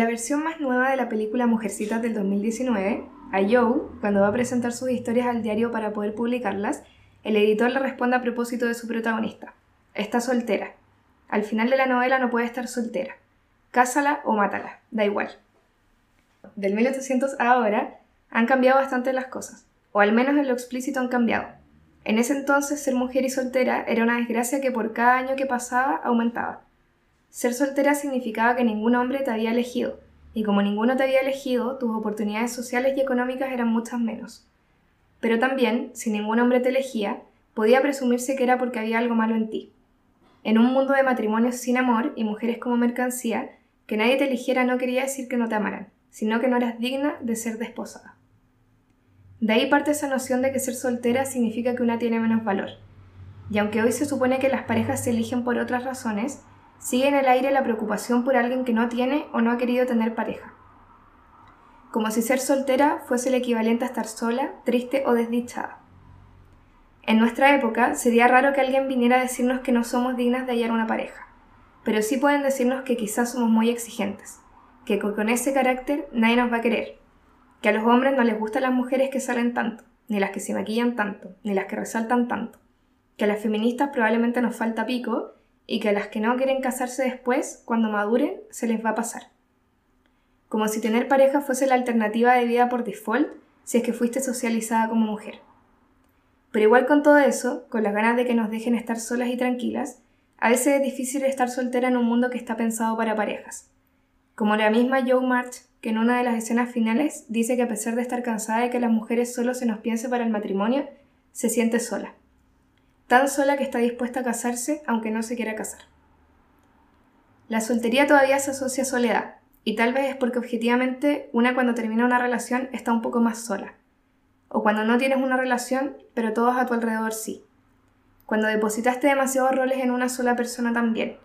La versión más nueva de la película Mujercitas del 2019, a Joe, cuando va a presentar sus historias al diario para poder publicarlas, el editor le responde a propósito de su protagonista. Está soltera. Al final de la novela no puede estar soltera. Cásala o mátala, da igual. Del 1800 a ahora han cambiado bastante las cosas, o al menos en lo explícito han cambiado. En ese entonces ser mujer y soltera era una desgracia que por cada año que pasaba aumentaba. Ser soltera significaba que ningún hombre te había elegido, y como ninguno te había elegido, tus oportunidades sociales y económicas eran muchas menos. Pero también, si ningún hombre te elegía, podía presumirse que era porque había algo malo en ti. En un mundo de matrimonios sin amor y mujeres como mercancía, que nadie te eligiera no quería decir que no te amaran, sino que no eras digna de ser desposada. De ahí parte esa noción de que ser soltera significa que una tiene menos valor. Y aunque hoy se supone que las parejas se eligen por otras razones, Sigue en el aire la preocupación por alguien que no tiene o no ha querido tener pareja. Como si ser soltera fuese el equivalente a estar sola, triste o desdichada. En nuestra época sería raro que alguien viniera a decirnos que no somos dignas de hallar una pareja, pero sí pueden decirnos que quizás somos muy exigentes, que con ese carácter nadie nos va a querer, que a los hombres no les gustan las mujeres que salen tanto, ni las que se maquillan tanto, ni las que resaltan tanto, que a las feministas probablemente nos falta pico y que a las que no quieren casarse después, cuando maduren, se les va a pasar. Como si tener pareja fuese la alternativa de vida por default si es que fuiste socializada como mujer. Pero igual con todo eso, con las ganas de que nos dejen estar solas y tranquilas, a veces es difícil estar soltera en un mundo que está pensado para parejas. Como la misma Joe March, que en una de las escenas finales dice que a pesar de estar cansada de que las mujeres solo se nos piense para el matrimonio, se siente sola tan sola que está dispuesta a casarse aunque no se quiera casar. La soltería todavía se asocia a soledad, y tal vez es porque objetivamente una cuando termina una relación está un poco más sola. O cuando no tienes una relación, pero todos a tu alrededor sí. Cuando depositaste demasiados roles en una sola persona también.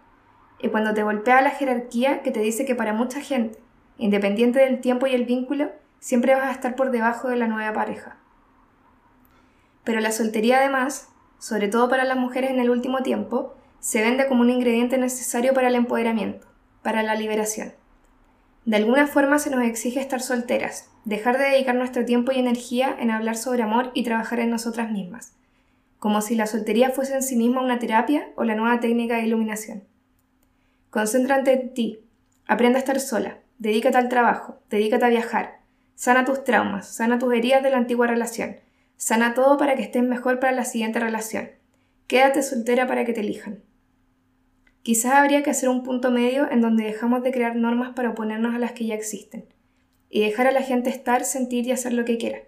Y cuando te golpea la jerarquía que te dice que para mucha gente, independiente del tiempo y el vínculo, siempre vas a estar por debajo de la nueva pareja. Pero la soltería además sobre todo para las mujeres en el último tiempo, se vende como un ingrediente necesario para el empoderamiento, para la liberación. De alguna forma se nos exige estar solteras, dejar de dedicar nuestro tiempo y energía en hablar sobre amor y trabajar en nosotras mismas, como si la soltería fuese en sí misma una terapia o la nueva técnica de iluminación. Concéntrate en ti, aprende a estar sola, dedícate al trabajo, dedícate a viajar, sana tus traumas, sana tus heridas de la antigua relación, Sana todo para que estés mejor para la siguiente relación. Quédate soltera para que te elijan. Quizás habría que hacer un punto medio en donde dejamos de crear normas para oponernos a las que ya existen y dejar a la gente estar, sentir y hacer lo que quiera.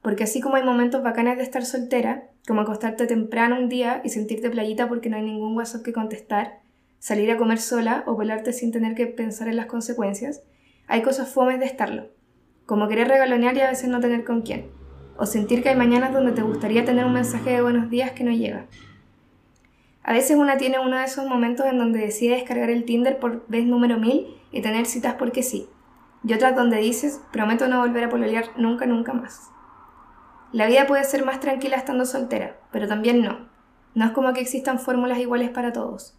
Porque así como hay momentos bacanes de estar soltera, como acostarte temprano un día y sentirte playita porque no hay ningún WhatsApp que contestar, salir a comer sola o pelarte sin tener que pensar en las consecuencias, hay cosas fomes de estarlo, como querer regalonear y a veces no tener con quién o sentir que hay mañanas donde te gustaría tener un mensaje de buenos días que no llega. A veces una tiene uno de esos momentos en donde decide descargar el Tinder por vez número mil y tener citas porque sí, y otras donde dices, prometo no volver a pololear nunca, nunca más. La vida puede ser más tranquila estando soltera, pero también no. No es como que existan fórmulas iguales para todos.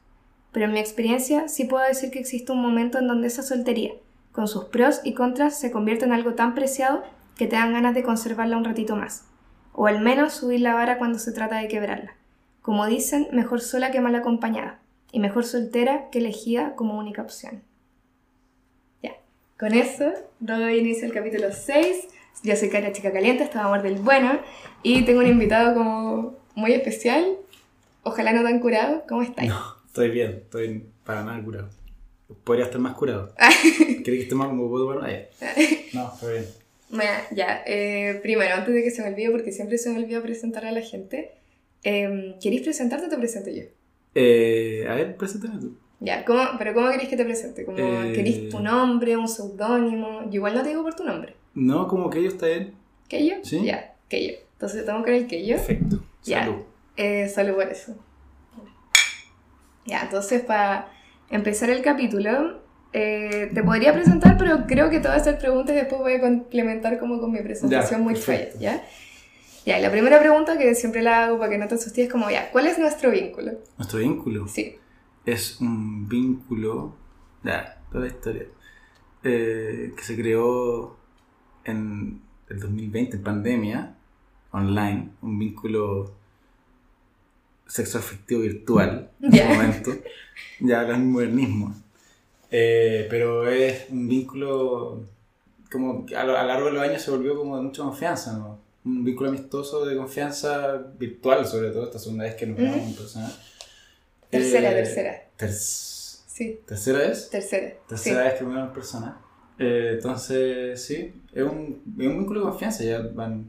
Pero en mi experiencia sí puedo decir que existe un momento en donde esa soltería, con sus pros y contras, se convierte en algo tan preciado que te dan ganas de conservarla un ratito más, o al menos subir la vara cuando se trata de quebrarla. Como dicen, mejor sola que mal acompañada, y mejor soltera que elegida como única opción. Ya, con eso doy inicio al capítulo 6. Yo soy Cara Chica Caliente, esto Amor del Bueno, y tengo un invitado como muy especial, ojalá no tan curado. ¿Cómo estáis? No, estoy bien, estoy para nada curado. Podría estar más curado. ¿Querés que esté más como puedo? No, estoy bien. Bueno, ya, eh, primero, antes de que se me olvide, porque siempre se me olvida presentar a la gente, eh, ¿queréis presentarte o te presento yo? Eh, a ver, preséntame tú. Ya, ¿cómo, pero ¿cómo queréis que te presente? ¿Como eh, queréis tu nombre, un seudónimo? Yo igual no te digo por tu nombre. No, como que yo está bien. ¿Que yo? Sí. Ya, que yo. Entonces estamos con el que yo. Perfecto. Salud. Eh, salud por eso. Ya, entonces para empezar el capítulo, eh, te podría presentar, pero creo que todas estas preguntas después voy a complementar como con mi presentación muy fea, ¿ya? Ya, y la primera pregunta que siempre la hago para que no te asustes es como, ya, ¿cuál es nuestro vínculo? ¿Nuestro vínculo? Sí. Es un vínculo... Ya, toda la historia. eh, que se creó en el 2020, en pandemia, online, un vínculo sexo afectivo virtual en Ya. ese momento, ya hablan modernismo. Eh, pero es un vínculo como a lo a largo de los años se volvió como de mucha confianza, ¿no? Un vínculo amistoso de confianza virtual, sobre todo esta segunda vez que nos vemos en persona. Tercera, Eh, tercera. ter- Sí, ¿Tercera vez? tercera. Tercera vez que me veo en persona. Eh, entonces, sí, es un, es un vínculo de confianza. Ya van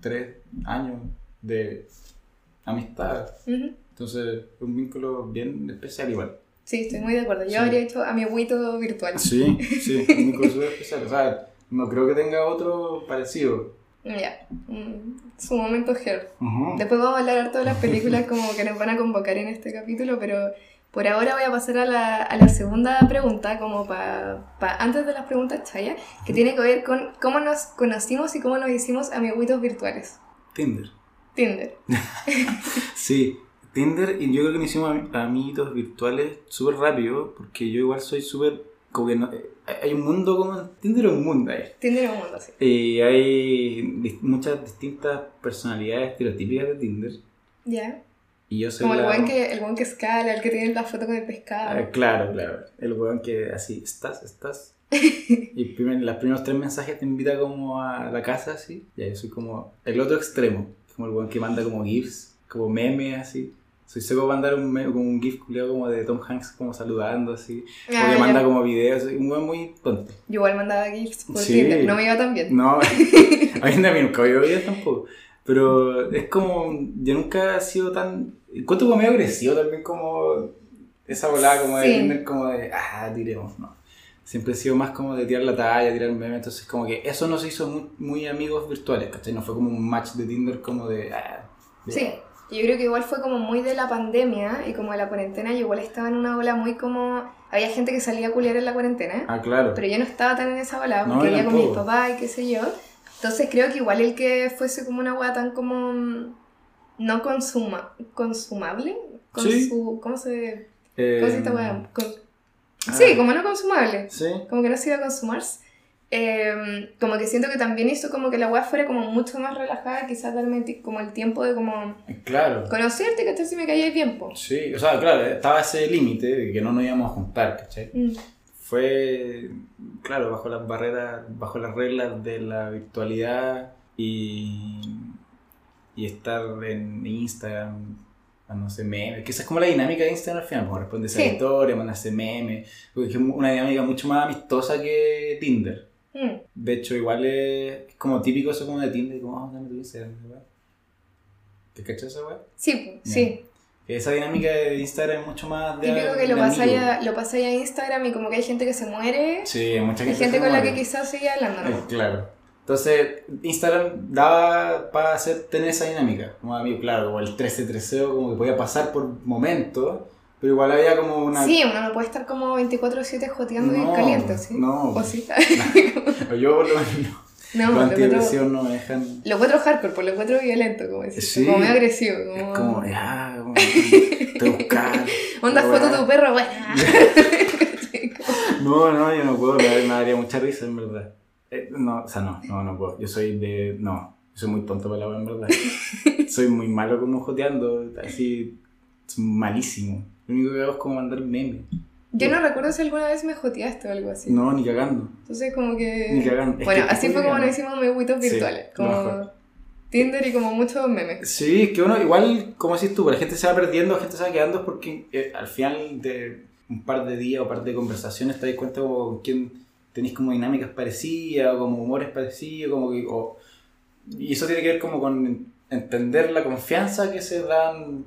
tres años de amistad. Sí. Entonces, es un vínculo bien especial igual. Sí, estoy muy de acuerdo. Yo Sí. habría hecho a mi agüito virtual. Sí, sí, un súper especial. O sea, no creo que tenga otro parecido. Ya, mm, su momento. Ujú. Después vamos a hablar harto de las películas como que nos van a convocar en este capítulo, pero por ahora voy a pasar a la, a la segunda pregunta, como para antes de las preguntas chaya, que tiene que ver con cómo nos conocimos y cómo nos hicimos amiguitos virtuales. Tinder. Tinder. Sí, Tinder, y yo creo que nos hicimos ami- amiguitos virtuales súper rápido, porque yo igual soy súper. Como que no, eh, hay un mundo como. Tinder es un mundo ahí. Tinder es un mundo así. Y hay dis- muchas distintas personalidades estereotípicas de Tinder. Ya. Y yo soy Como el buen que, el buen que escala, el que tiene la foto con el pescado. Ah, claro, claro. El weón que así, estás, estás. y primer, los primeros tres mensajes te invita como a la casa, así. Y yo soy como el otro extremo. Como el weón que manda como GIFs, como memes, así. Soy seco para mandar un, meme, como un GIF como de Tom Hanks como saludando, así. Ah, o que manda como videos. Un weón muy tonto. Yo igual mandaba gifs por Sí. Tinder, no me iba tan bien. No, a mí mí nunca veo videos tampoco. Pero es como, yo nunca he sido tan... Encuentro como medio agresivo también como esa volada como de Sí. Tinder, como de, ah, tiremos, no. Siempre he sido más como de tirar la talla, tirar memes, entonces como que eso nos hizo muy, muy amigos virtuales, ¿cachai? No fue como un match de Tinder como de, ah, de- Sí, yo creo que igual fue como muy de la pandemia y como de la cuarentena, yo igual estaba en una ola muy como... Había gente que salía a culiar en la cuarentena, Ah, claro. pero yo no estaba tan en esa ola No, porque yo iba con mis papás y qué sé yo. Entonces creo que igual el que fuese como una wea tan como... mm, No consuma, consumable. Sí. Consu- ¿Cómo se...? Eh, ¿Cómo se esta wea? Con- ah, Sí, como no consumable. Sí, como que no se iba a consumarse. Eh, como que siento que también hizo como que la weá fuera como mucho más relajada, quizás darme como el tiempo de como claro. conocerte, ¿cachai? Si me caíais bien, po. Sí, o sea, claro, estaba ese límite de que no nos íbamos a juntar, ¿cachai? Mm. fue, claro, bajo las barreras, bajo las reglas de la virtualidad y, y estar en Instagram, a no sé, memes, que esa es como la dinámica de Instagram al final, como responde esa Sí. historia, mandarse memes, porque es una dinámica mucho más amistosa que Tinder. Mm. De hecho, igual es, como típico eso como de Tinder, como, ah, dame tu Instagram. ¿Te cachas esa weá? Sí, po, sí. Esa dinámica de Instagram es mucho más de Típico que lo pasáis a, lo pasáis a Instagram y como que hay gente que se muere, Sí, hay mucha hay gente, gente se con la muere. que quizás sigue hablando, Eh, ¿no? Claro. Entonces, Instagram daba para hacer, tener esa dinámica. Como amigo, claro, como el 13-13 como que podía pasar por momentos, pero igual había como una. Sí, uno no puede estar como 24-7 joteando y No, caliente, ¿sí? no. ¿O sí? O Yo por lo menos no, lo no me dejan. lo encuentro hardcore, pues lo encuentro violento, como decís, Sí. como medio agresivo, como... Es como, ya, como, te buscar. Onda foto weá. tu perro, buena. No, no, yo no puedo, me, daría mucha risa, en verdad. Eh, no, o sea, no, no, no puedo. Yo soy de. No, yo soy muy tonto para la en verdad. soy muy malo como joteando, así. Malísimo. Lo único que hago es como mandar memes. Yo no recuerdo si alguna vez me joteaste o algo así. No, ni cagando. Entonces como que... Ni cagando. Es Bueno, que así fue como nos hicimos amiguitos Sí, virtuales. lo como mejor. Tinder y como muchos memes. Sí, es que uno, igual, como decís tú, la gente se va perdiendo, la gente se va quedando porque eh, al final de un par de días o par de conversaciones te das cuenta con quién tenéis como dinámicas parecidas o como humores parecidos, como que, o- y eso tiene que ver como con entender la confianza que se dan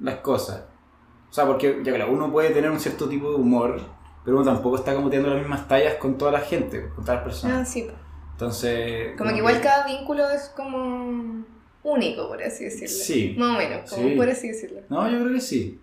las cosas. O sea, porque ya claro, uno puede tener un cierto tipo de humor, pero uno tampoco está como teniendo las mismas tallas con toda la gente, con todas las Ah, personas. sí. po. Entonces... Como que igual cada vínculo es como único, por así decirlo. Sí. Más o menos, como Sí. por así decirlo. No, yo creo que sí.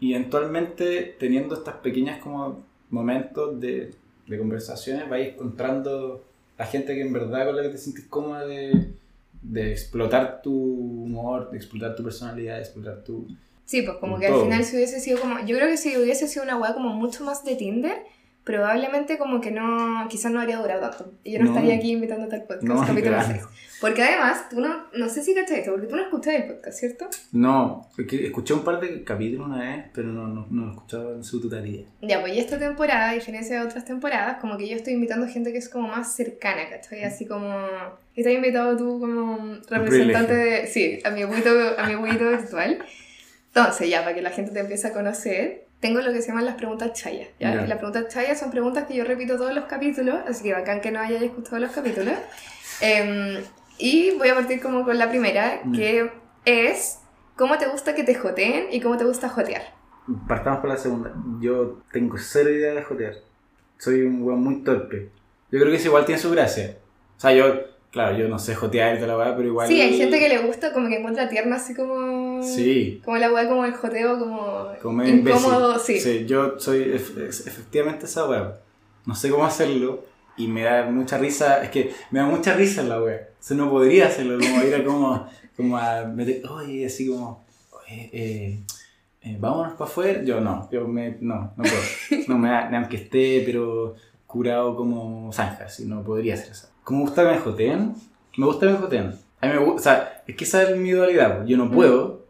Y eventualmente, teniendo estas pequeñas como momentos de, de conversaciones, vais encontrando a gente que en verdad con la que te sientes cómoda de, de explotar tu humor, de explotar tu personalidad, de explotar tu... Sí, pues como que al todo. final si hubiese sido como... Yo creo que si hubiese sido una weá como mucho más de Tinder, probablemente como que no, quizás no habría durado tanto. Y yo no, No. estaría aquí invitándote al podcast, No, capítulo claro. 6. Porque además, tú no, no sé si cachai esto, porque tú no escuchas el podcast, ¿cierto? No, porque escuché un par de capítulos una vez, pero no, no, no lo escuchaba en su totalidad. Ya, pues y esta temporada, a diferencia de otras temporadas, como que yo estoy invitando gente que es como más cercana, ¿cachai? Así como... Has invitado tú como representante de... Sí, a mi abuelito, a mi abuelito virtual. Entonces, ya, para que la gente te empiece a conocer, tengo lo que se llaman las preguntas chayas, las preguntas chayas son preguntas que yo repito todos los capítulos, así que bacán que no hayáis escuchado los capítulos. Em, y voy a partir como con la primera, que es... ¿Cómo te gusta que te joteen y cómo te gusta jotear? Partamos por la segunda. Yo tengo cero idea de jotear. Soy un weón muy torpe. Yo creo que eso igual tiene su gracia. O sea, yo, claro, yo no sé jotear y toda la weá, pero igual. Sí, hay gente que le gusta, como que encuentra tierno así como... Sí, Como la weá, como el joteo, como... como incómodo, imbécil. sí. yo soy efectivamente esa weá. No sé cómo hacerlo y me da mucha risa. Es que me da mucha risa la weá. O sea, no podría hacerlo, como ir a como, como a meter. Oye, así como. Oye, eh, eh, vámonos para afuera. Yo no, yo me, no, no puedo. No me da, aunque esté, pero curado como zanja, si no podría hacer eso. ¿Cómo me gusta que me joteen? Me gusta que me joteen. A mí me gusta, o sea, es que esa es mi dualidad. pues. Yo no puedo,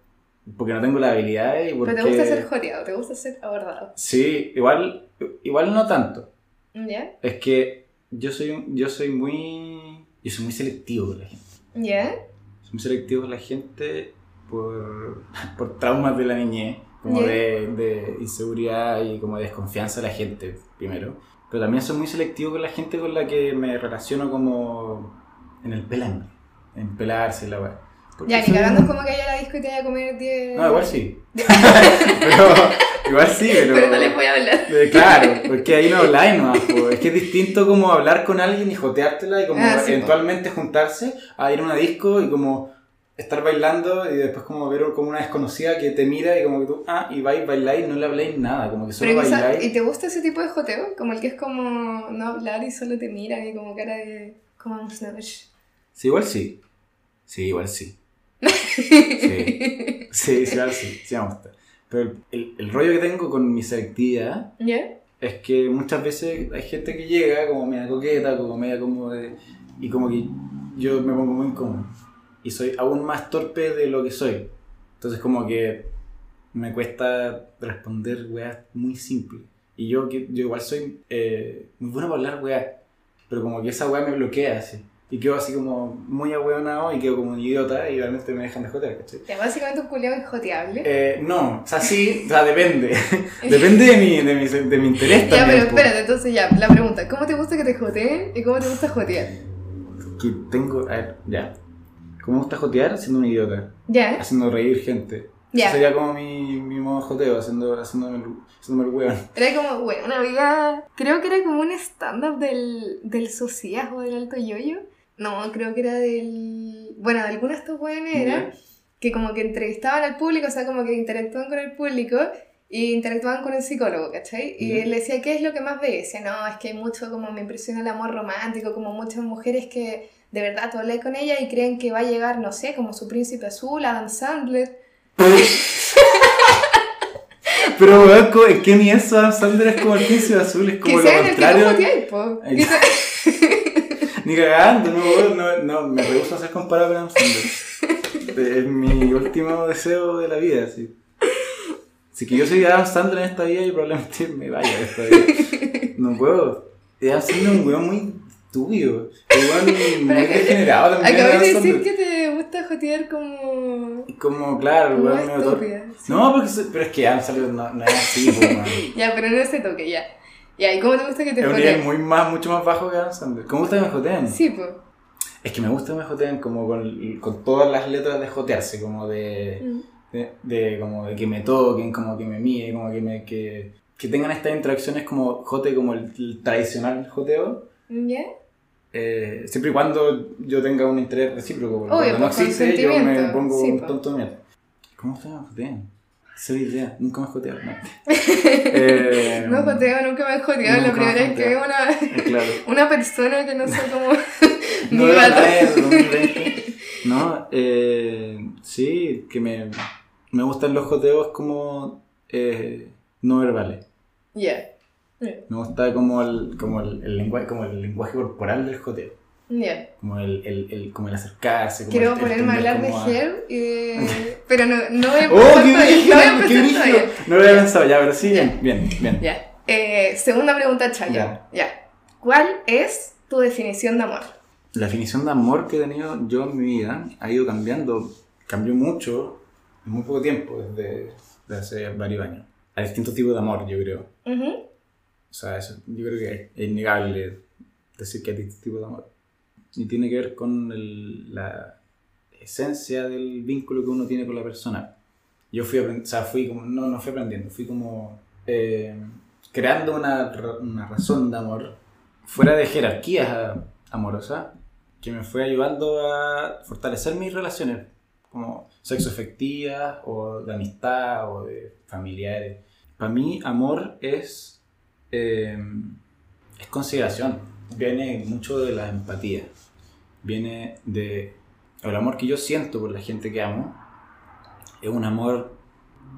porque no tengo la habilidad y porque... Pero te gusta ser joteado, te gusta ser abordado. Sí, igual, igual no tanto. ¿Ya? Es que yo soy, yo soy muy... Yo soy muy selectivo con la gente. ¿Ya? Soy muy selectivo con la gente por, por traumas de la niñez, como Ya. de, de inseguridad y como de desconfianza de la gente, primero. Pero también soy muy selectivo con la gente con la que me relaciono como en el pelan, en pelarse la weá. Ya, ni cagando es como que haya la disco y te vaya a comer 10... No, igual sí. pero, igual sí, pero... Pero no les voy a hablar. Eh, Claro, porque ahí no habláis nomás, es que es distinto como hablar con alguien y joteártela y como Ah, sí, po. eventualmente juntarse a ir a una disco y como estar bailando y después como ver como una desconocida que te mira y como que tú, ah, y vais, bailáis y no le habláis nada, como que solo bailáis. ¿y te gusta ese tipo de joteo? Como el que es como no hablar y solo te miran y como cara de... Como un snatch. Sí, igual sí. Sí, igual sí. Sí, sí, igual sí, sí me gusta. Pero el, el- el rollo que tengo con mi selectividad ¿Ya? es que muchas veces hay gente que llega como media coqueta, como media como de... Y como que yo me pongo muy incómodo. Y soy aún más torpe de lo que soy. Entonces como que me cuesta responder weas muy simples. Y yo, que- yo igual soy eh, muy bueno para hablar weas. Pero como que esa wea me bloquea así. Y quedo así como muy ahueonado y quedo como un idiota y realmente me dejan de joder, ¿cachai? Ya, básicamente un culiao injoteable. Eh, no, o sea, sí, o sea, depende. depende de mi, de mi, de mi interés ya, también. pero po. espérate, entonces ya, la pregunta, ¿cómo te gusta que te joteen y cómo te gusta jotear? Que tengo, a ver, ya. ¿Cómo me gusta jotear? Siendo un idiota. ¿Ya? Haciendo reír gente. Ya. Ese sería como mi, mi modo de joteo, haciendo, haciéndome, el, haciéndome el weón. Era como, bueno, una creo que era como un stand-up del, del Socias o del Alto Yoyo. No, creo que era del... Bueno, de alguno de estos weones era que como que entrevistaban al público, o sea, como que interactuaban con el público y interactuaban con el psicólogo, ¿cachai? Y él le decía, ¿qué es lo que más ve? Y decía, no, es que hay mucho, como me impresiona el amor romántico, como muchas mujeres que de verdad tú hablas con ella y creen que va a llegar, no sé, como su príncipe azul, Adam Sandler. Pero weón, es que ni eso Adam Sandler es como el príncipe azul, es como que lo sea en el que tú contrario. joteáis, po. Ay, Que sea- Ni cagando, no, no, no, me rehuso a ser comparado con Adam Sandler. Es mi último deseo de la vida, sí. Si que yo soy Adam Sandler en esta vida, yo probablemente me vaya de esta vida. No puedo. Adam Sandler es un weón muy estúpido. Weón muy degenerado también. Acabas de decir que te gusta jotear como... Como, claro, como torpe. estúpida. sí. No, porque, pero es que Sandler no, no es así, man. Ya, pero no ese toque, ya. Ya, ¿y cómo te gusta que te Es joteen? muy más, mucho más bajo que Adam Sandler. ¿Cómo gusta que me joteen? Sí, pues. Es que me gusta que me joteen como con, con todas las letras de jotearse, como de, Mm. de, de- como de que me toquen, como que me miren, como que me que, que tengan estas interacciones como jote, como el, el tradicional joteo. ¿Ya? Eh, siempre y cuando yo tenga un interés recíproco, porque Obvio, cuando no pues, existe yo me pongo sí, un pues. tonto de mierda. ¿Cómo me jotean? Cero idea, nunca me joteado. No, Eh, No joteo, nunca me he joteado. La primera vez que veo una, eh, Claro. una persona que no sé cómo... No, es 2020. No, eh, sí, que me, me gustan los joteos como eh, no verbales. Ya. Me gusta como el, como el, el lenguaje, como el lenguaje corporal del joteo. Ya. Como el, el, el, como el acercarse. Como Quiero ponerme a hablar de Her, eh, pero no, no voy a ¡Oh, qué brígido! no ¡Qué todavía. No lo había pensado ya, pero sí, bien, bien, bien. Ya. Eh, segunda pregunta, Chayo. Ya. ¿Cuál es tu definición de amor? La definición de amor que he tenido yo en mi vida ha ido cambiando, cambió mucho en muy poco tiempo, desde, desde hace varios años. Hay distintos tipos de amor, yo creo. Ujú. O sea, eso, yo creo que es innegable decir que hay distintos tipos de amor. Y tiene que ver con el- la esencia del vínculo que uno tiene con la persona. Yo fui, o sea, fui como, no, no fui aprendiendo, fui como eh, creando una, una razón de amor fuera de jerarquías ah, amorosas que me fue ayudando a fortalecer mis relaciones como sexo efectivas o de amistad o de familiares. Para mí amor es, eh, es consideración, viene mucho de la empatía, viene de el amor que yo siento por la gente que amo, es un amor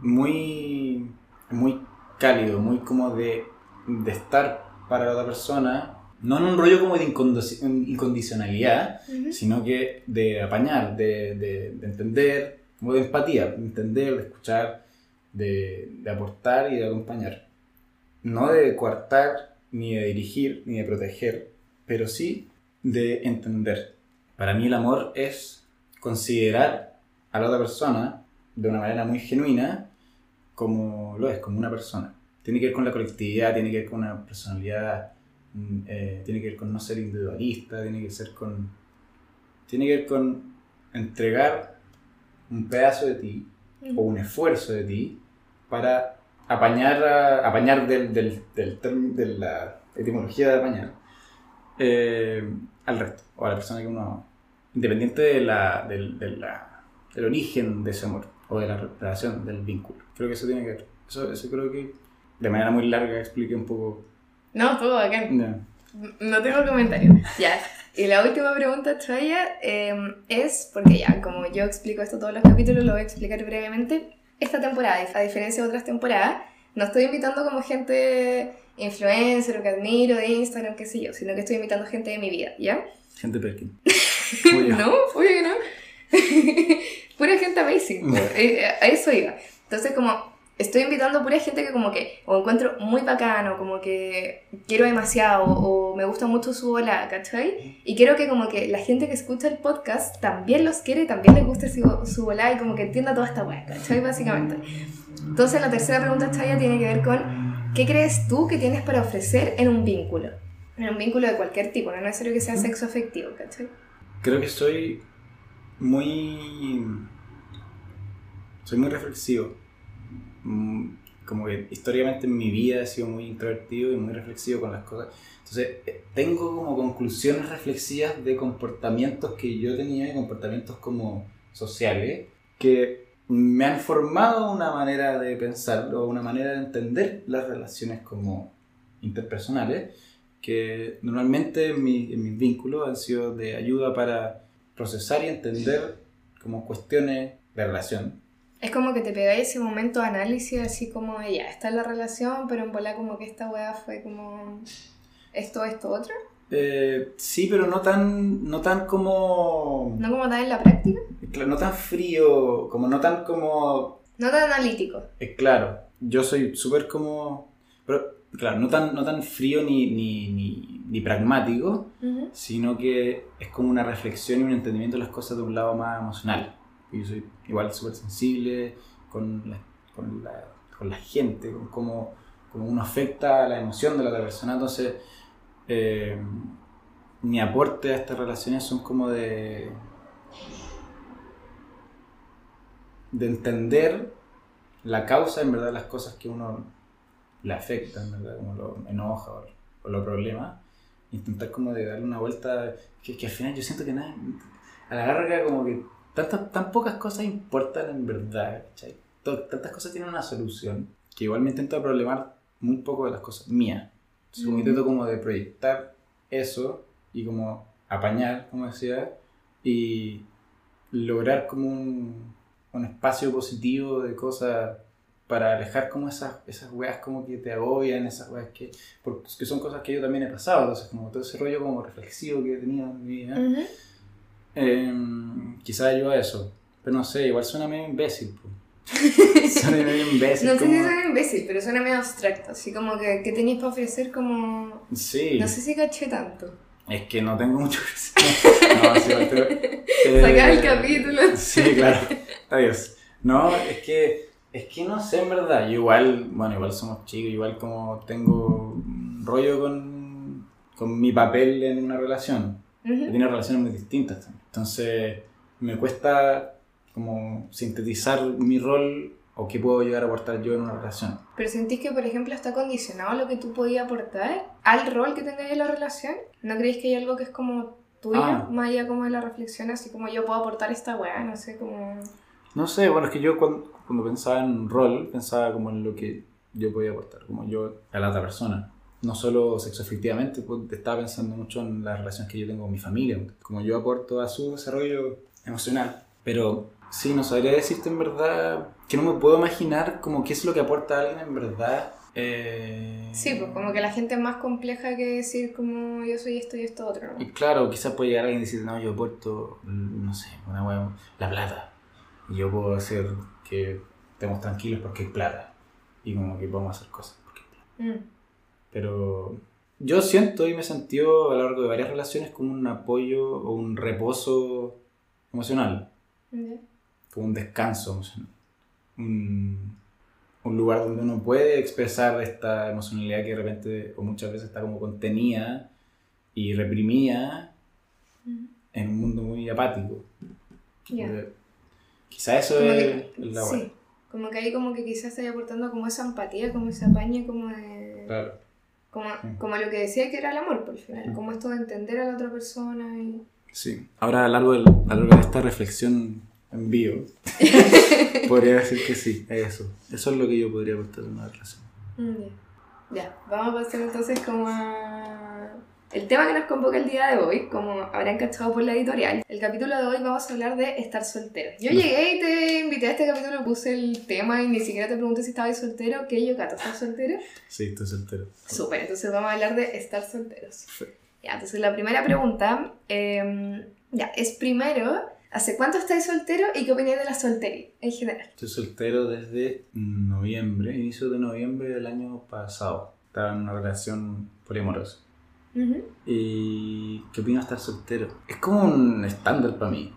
muy, muy cálido, muy como de, de estar para la otra persona, no en un rollo como de incondi- incondicionalidad, sino que de apañar, de, de- de entender, como de empatía, de entender, de escuchar, de, de aportar y de acompañar. No de coartar, ni de dirigir, ni de proteger, pero sí de entender. Para mí el amor es considerar a la otra persona de una manera muy genuina como lo es, como una persona. Tiene que ver con la colectividad, tiene que ver con una personalidad, mm, eh, tiene que ver con no ser individualista, tiene que ser con tiene que ver con entregar un pedazo de ti o un esfuerzo de ti para apañar, a- apañar del, del, del term- de la etimología de apañar eh, al resto o a la persona que uno independiente de la, del, de la- del origen de ese amor o de la relación, del vínculo. Creo que eso tiene que ver. Eso, eso creo que de manera muy larga expliqué un poco. No, todo bacán. Ya. No tengo comentarios. Ya. Y la última pregunta, Chaya, eh, es, porque ya, como yo explico esto todos los capítulos, lo voy a explicar brevemente. Esta temporada, a diferencia de otras temporadas, no estoy invitando como gente influencer o que admiro de Instagram, qué sé yo, sino que estoy invitando gente de mi vida, ¿ya? Gente Perkin. No, obvio que no. pura gente amazing. po. Eh, a eso iba. Entonces, como estoy invitando pura gente que como que o encuentro muy bacano, como que quiero demasiado o me gusta mucho su bola, ¿cachai? Y quiero que como que la gente que escucha el podcast también los quiere y también les guste su, su bola y como que entienda toda esta weá, ¿cachai? Básicamente. Entonces, la tercera pregunta, Chaya, tiene que ver con ¿qué crees tú que tienes para ofrecer en un vínculo? En un vínculo de cualquier tipo, no es necesario que sea sexo afectivo, ¿cachai? Creo que soy muy. Soy muy reflexivo. Mm, Como que históricamente en mi vida he sido muy introvertido y muy reflexivo con las cosas. Entonces, eh, tengo como conclusiones reflexivas de comportamientos que yo tenía, de comportamientos como sociales, que me han formado una manera de pensar o una manera de entender las relaciones como interpersonales, que normalmente en, mi- en mis vínculos han sido de ayuda para procesar y entender como cuestiones de relación. Es como que te pegáis ese momento de análisis, así como ya, está en la relación, pero en bola como que esta weá fue como esto, esto, otro. Eh, sí, pero no tan, no tan como... No como tan en la práctica, claro, No tan frío, como no tan como... no tan analítico. eh, claro, yo soy súper como... Pero, claro, no tan, no tan frío ni, ni, ni, ni pragmático, sino que es como una reflexión y un entendimiento de las cosas de un lado más emocional. Yo soy igual súper sensible con la, con, la, con la gente, con cómo, cómo uno afecta la emoción de la otra persona. Entonces, eh, mi aporte a estas relaciones son como de, de entender la causa en verdad las cosas que uno le afectan, ¿verdad? Como lo enoja o, o lo problema. Intentar como de darle una vuelta, que, que al final yo siento que nada, a la larga como que tantas, tan pocas cosas importan en verdad, ¿cachai? Tantas cosas tienen una solución, que igual me intento problemar muy poco de las cosas mías. Entonces Mm. intento como de proyectar eso y como apañar, como decía, y lograr como un, un espacio positivo de cosas para alejar como esas, esas weas como que te agobian, esas weas que, porque son cosas que yo también he pasado, entonces como todo ese rollo como reflexivo que he tenido en mi vida, Ujú. Eh, quizás ayuda a eso, pero no sé, igual suena medio imbécil. suena medio imbécil. No sé como- si suena imbécil, pero suena medio abstracto. Así como que, ¿qué tenéis para ofrecer? Como. Sí, No sé si caché tanto. es que no tengo mucho que decir. No, sí, igual te- eh, Sacar el capítulo. Sí, claro. Adiós. No, es que, es que no sé en verdad. Yo igual, bueno, igual somos chicos, igual como tengo rollo con, con mi papel en una relación. Ujú. tenido relaciones muy distintas también. Entonces, me cuesta como sintetizar mi rol o qué puedo llegar a aportar yo en una relación. Pero sentís que, por ejemplo, está condicionado lo que tú podías aportar al rol que tengáis en la relación. ¿No creéis que hay algo que es como tuyo, Ah. más allá como de la reflexión, así como yo puedo aportar esta weá, no sé, como... No sé, bueno, es que yo cuando, cuando pensaba en rol, pensaba como en lo que yo podía aportar, como yo a la otra persona. No solo sexoafectivamente, pues, estaba pensando mucho en las relaciones que yo tengo con mi familia, como yo aporto a su desarrollo emocional. Pero sí, no sabría decirte en verdad, que no me puedo imaginar como qué es lo que aporta a alguien en verdad. eh, Sí, pues como que la gente es más compleja que decir como yo soy esto y esto otro, ¿no? Y claro, quizás puede llegar alguien y decir, no, yo aporto, no sé, una hueá, la plata. Y yo puedo hacer que estemos tranquilos porque hay plata. Y como que podemos hacer cosas porque hay plata. Mm. Pero yo siento y me he sentido a lo largo de varias relaciones como un apoyo o un reposo emocional, Ya. como un descanso emocional. Un, un lugar donde uno puede expresar esta emocionalidad que de repente o muchas veces está como contenida y reprimida Mm. en un mundo muy apático. Porque Quizá eso Como es que- la sí, como que ahí como que quizás estáis aportando como esa empatía, como ese apaño como de... Claro. Como, Sí. como lo que decía que era el amor, por el final, como esto de entender a la otra persona y... Sí. Ahora, a lo largo, del- a largo de esta reflexión en vivo, podría decir que sí, es eso. Eso es lo que yo podría aportar en una relación. Mm, Ya, Ya, vamos a pasar entonces como a... El tema que nos convoca el día de hoy, como habrán cachado por la editorial, el capítulo de hoy vamos a hablar de estar soltero. Yo llegué y te invité a este capítulo, puse el tema y ni siquiera te pregunté si estabas soltero. ¿Qué yo, Cato? ¿Estás soltero? Sí, estoy soltero. Súper, entonces vamos a hablar de estar solteros. Perfecto. Ya, entonces la primera pregunta, eh, ya, es primero, ¿hace cuánto estáis soltero y qué opináis de la soltería en general? Estoy soltero desde noviembre, inicio de noviembre del año pasado. Estaba en una relación poliamorosa. Ujú. ¿Y qué opino de estar soltero? Es como un estándar para mí.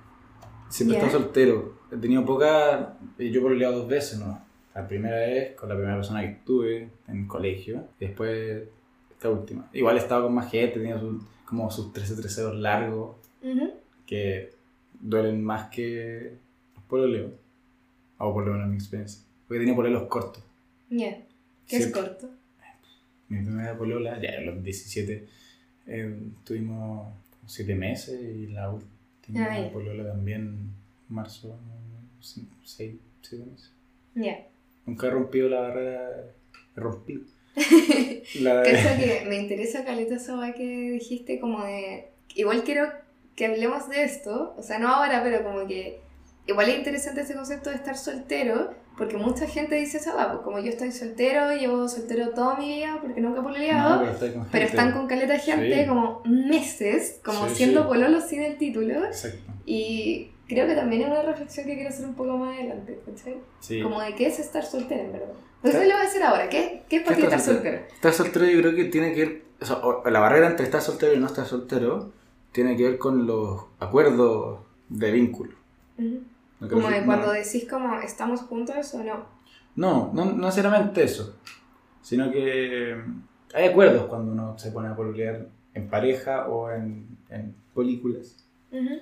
Siempre he estado soltero. He tenido poca... Yo he pololeado dos veces, ¿no? La primera vez con la primera persona que estuve en el colegio. Y después esta última. Igual he estado con más gente, tenido sus- como sus 13 treceros largos Ujú. que duelen más que los pololeos. O por lo menos en mi experiencia. Porque tenido pololeos cortos. Ya, que es Siempre. corto. Mi primera polola, ya a los 17, eh, tuvimos 7 meses y la última Ah, polola también, marzo, 6, 7 meses. Ya. Nunca he rompido la barrera, he rompido. La que me interesa, Caleta, weá que dijiste como de... Igual quiero que hablemos de esto, o sea, no ahora, pero como que... Igual es interesante ese concepto de estar soltero, porque mucha gente dice esa weá, pues como yo estoy soltero, llevo soltero toda mi vida porque nunca he No, pololeado, pero, pero están con caleta de gente Sí. como meses, como Sí, siendo sí. pololos sin el título, Exacto. y creo que también es una reflexión que quiero hacer un poco más adelante, ¿cachai? Como de qué es estar soltero, en verdad. Entonces le voy a decir ahora, ¿qué, qué es para ¿Qué ti estar soltero? Estar soltero yo creo que tiene que ver, o sea, la barrera entre estar soltero y no estar soltero tiene que ver con los acuerdos de vínculo. Ujú. No Como de cuando decís como estamos juntos o no. No, no, no necesariamente eso, sino que hay acuerdos cuando uno se pone a pololear en pareja o en, en películas Ujú.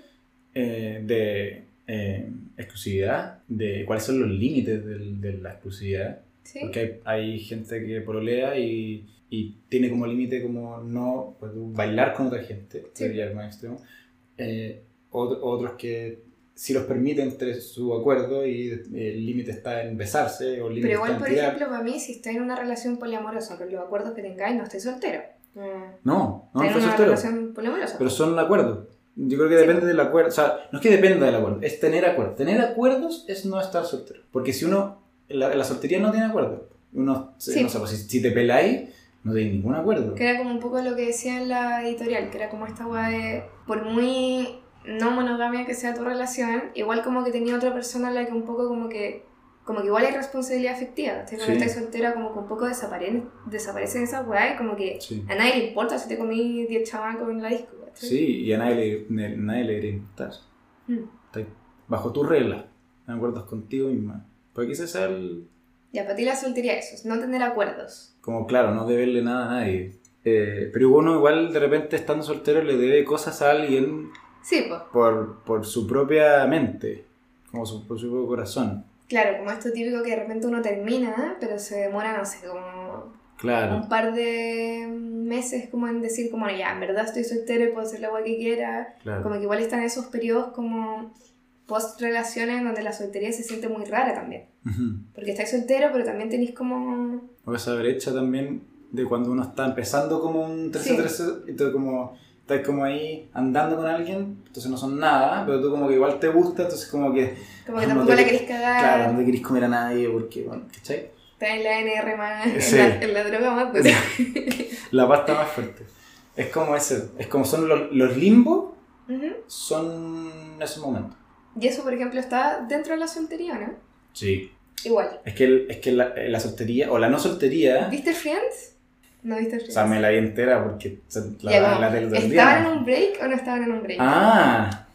eh, de eh, exclusividad, de cuáles son los límites del- de la exclusividad, ¿Sí? porque hay, hay gente que pololea y, y tiene como límite como no pues, bailar con otra gente, Sí. sería el más extremo, Eh, ot- otros que sí los permite entre su acuerdo y eh, el límite está en besarse o el Pero igual, por tirar. ejemplo, para mí, si estoy en una relación poliamorosa con los acuerdos que tengáis, no estoy soltero. No, No, estoy no soltero. relación poliamorosa. Pero son acuerdos. Yo creo que Sí. depende del acuerdo. O sea, no es que dependa del acuerdo, es tener acuerdos. Tener acuerdos es no estar soltero. Porque si uno la, la soltería no tiene acuerdo. Uno, Sí. no sé, pues, si, si te peláis, no tenéis ningún acuerdo. Que era como un poco lo que decía en la editorial, que era como esta weá de, por muy no monogamia que sea tu relación, igual como que tenía otra persona a la que un poco como que, como que igual hay responsabilidad afectiva. ¿cachai? Cuando Sí. estás soltera como que un poco desaparecen, desaparecen esas weas y como que Sí. a nadie le importa si te comí 10 chamacos en la disco. Sí, y a nadie le, ne- nadie le debería importar. Mm. Estás bajo tus reglas, en acuerdos contigo misma. Porque ese es el. Ya, para ti la soltería eso, es no tener acuerdos. Como claro, no deberle nada a nadie. Eh, pero uno igual de repente estando soltero le debe cosas a alguien Sí, pues. por, por su propia mente, como su, por su propio corazón. Claro, como esto típico que de repente uno termina, pero se demora, no sé, como Claro, un par de meses como en decir como, ya, en verdad estoy soltero y puedo hacer la agua que quiera. claro. Como que igual están esos periodos como post relaciones donde la soltería se siente muy rara también. Ujú. Porque estáis soltero, pero también tenéis como... O esa brecha también de cuando uno está empezando como un 13-13 y tú como estás como ahí andando con alguien, entonces no son nada, pero tú como que igual te gusta, entonces como que Como que Ah, no tampoco te- la queréis cagar. claro, no te querés comer a nadie porque, bueno, ¿cachai? Está en la NR más... en Sí. la- En, la, droga más... pues. La pasta más fuerte. Es como ese, es como son los, los limbos, Ujú. son esos momentos. Y eso, por ejemplo, está dentro de la soltería, ¿no? Sí. Igual. Es que, el- es que la, la soltería, o la no soltería, ¿Viste Friends? No viste o Friends. sea, me la vi entera porque la Ya, como, la tele todo el ¿Estaban día. en un break o no estaban en un break? Ah,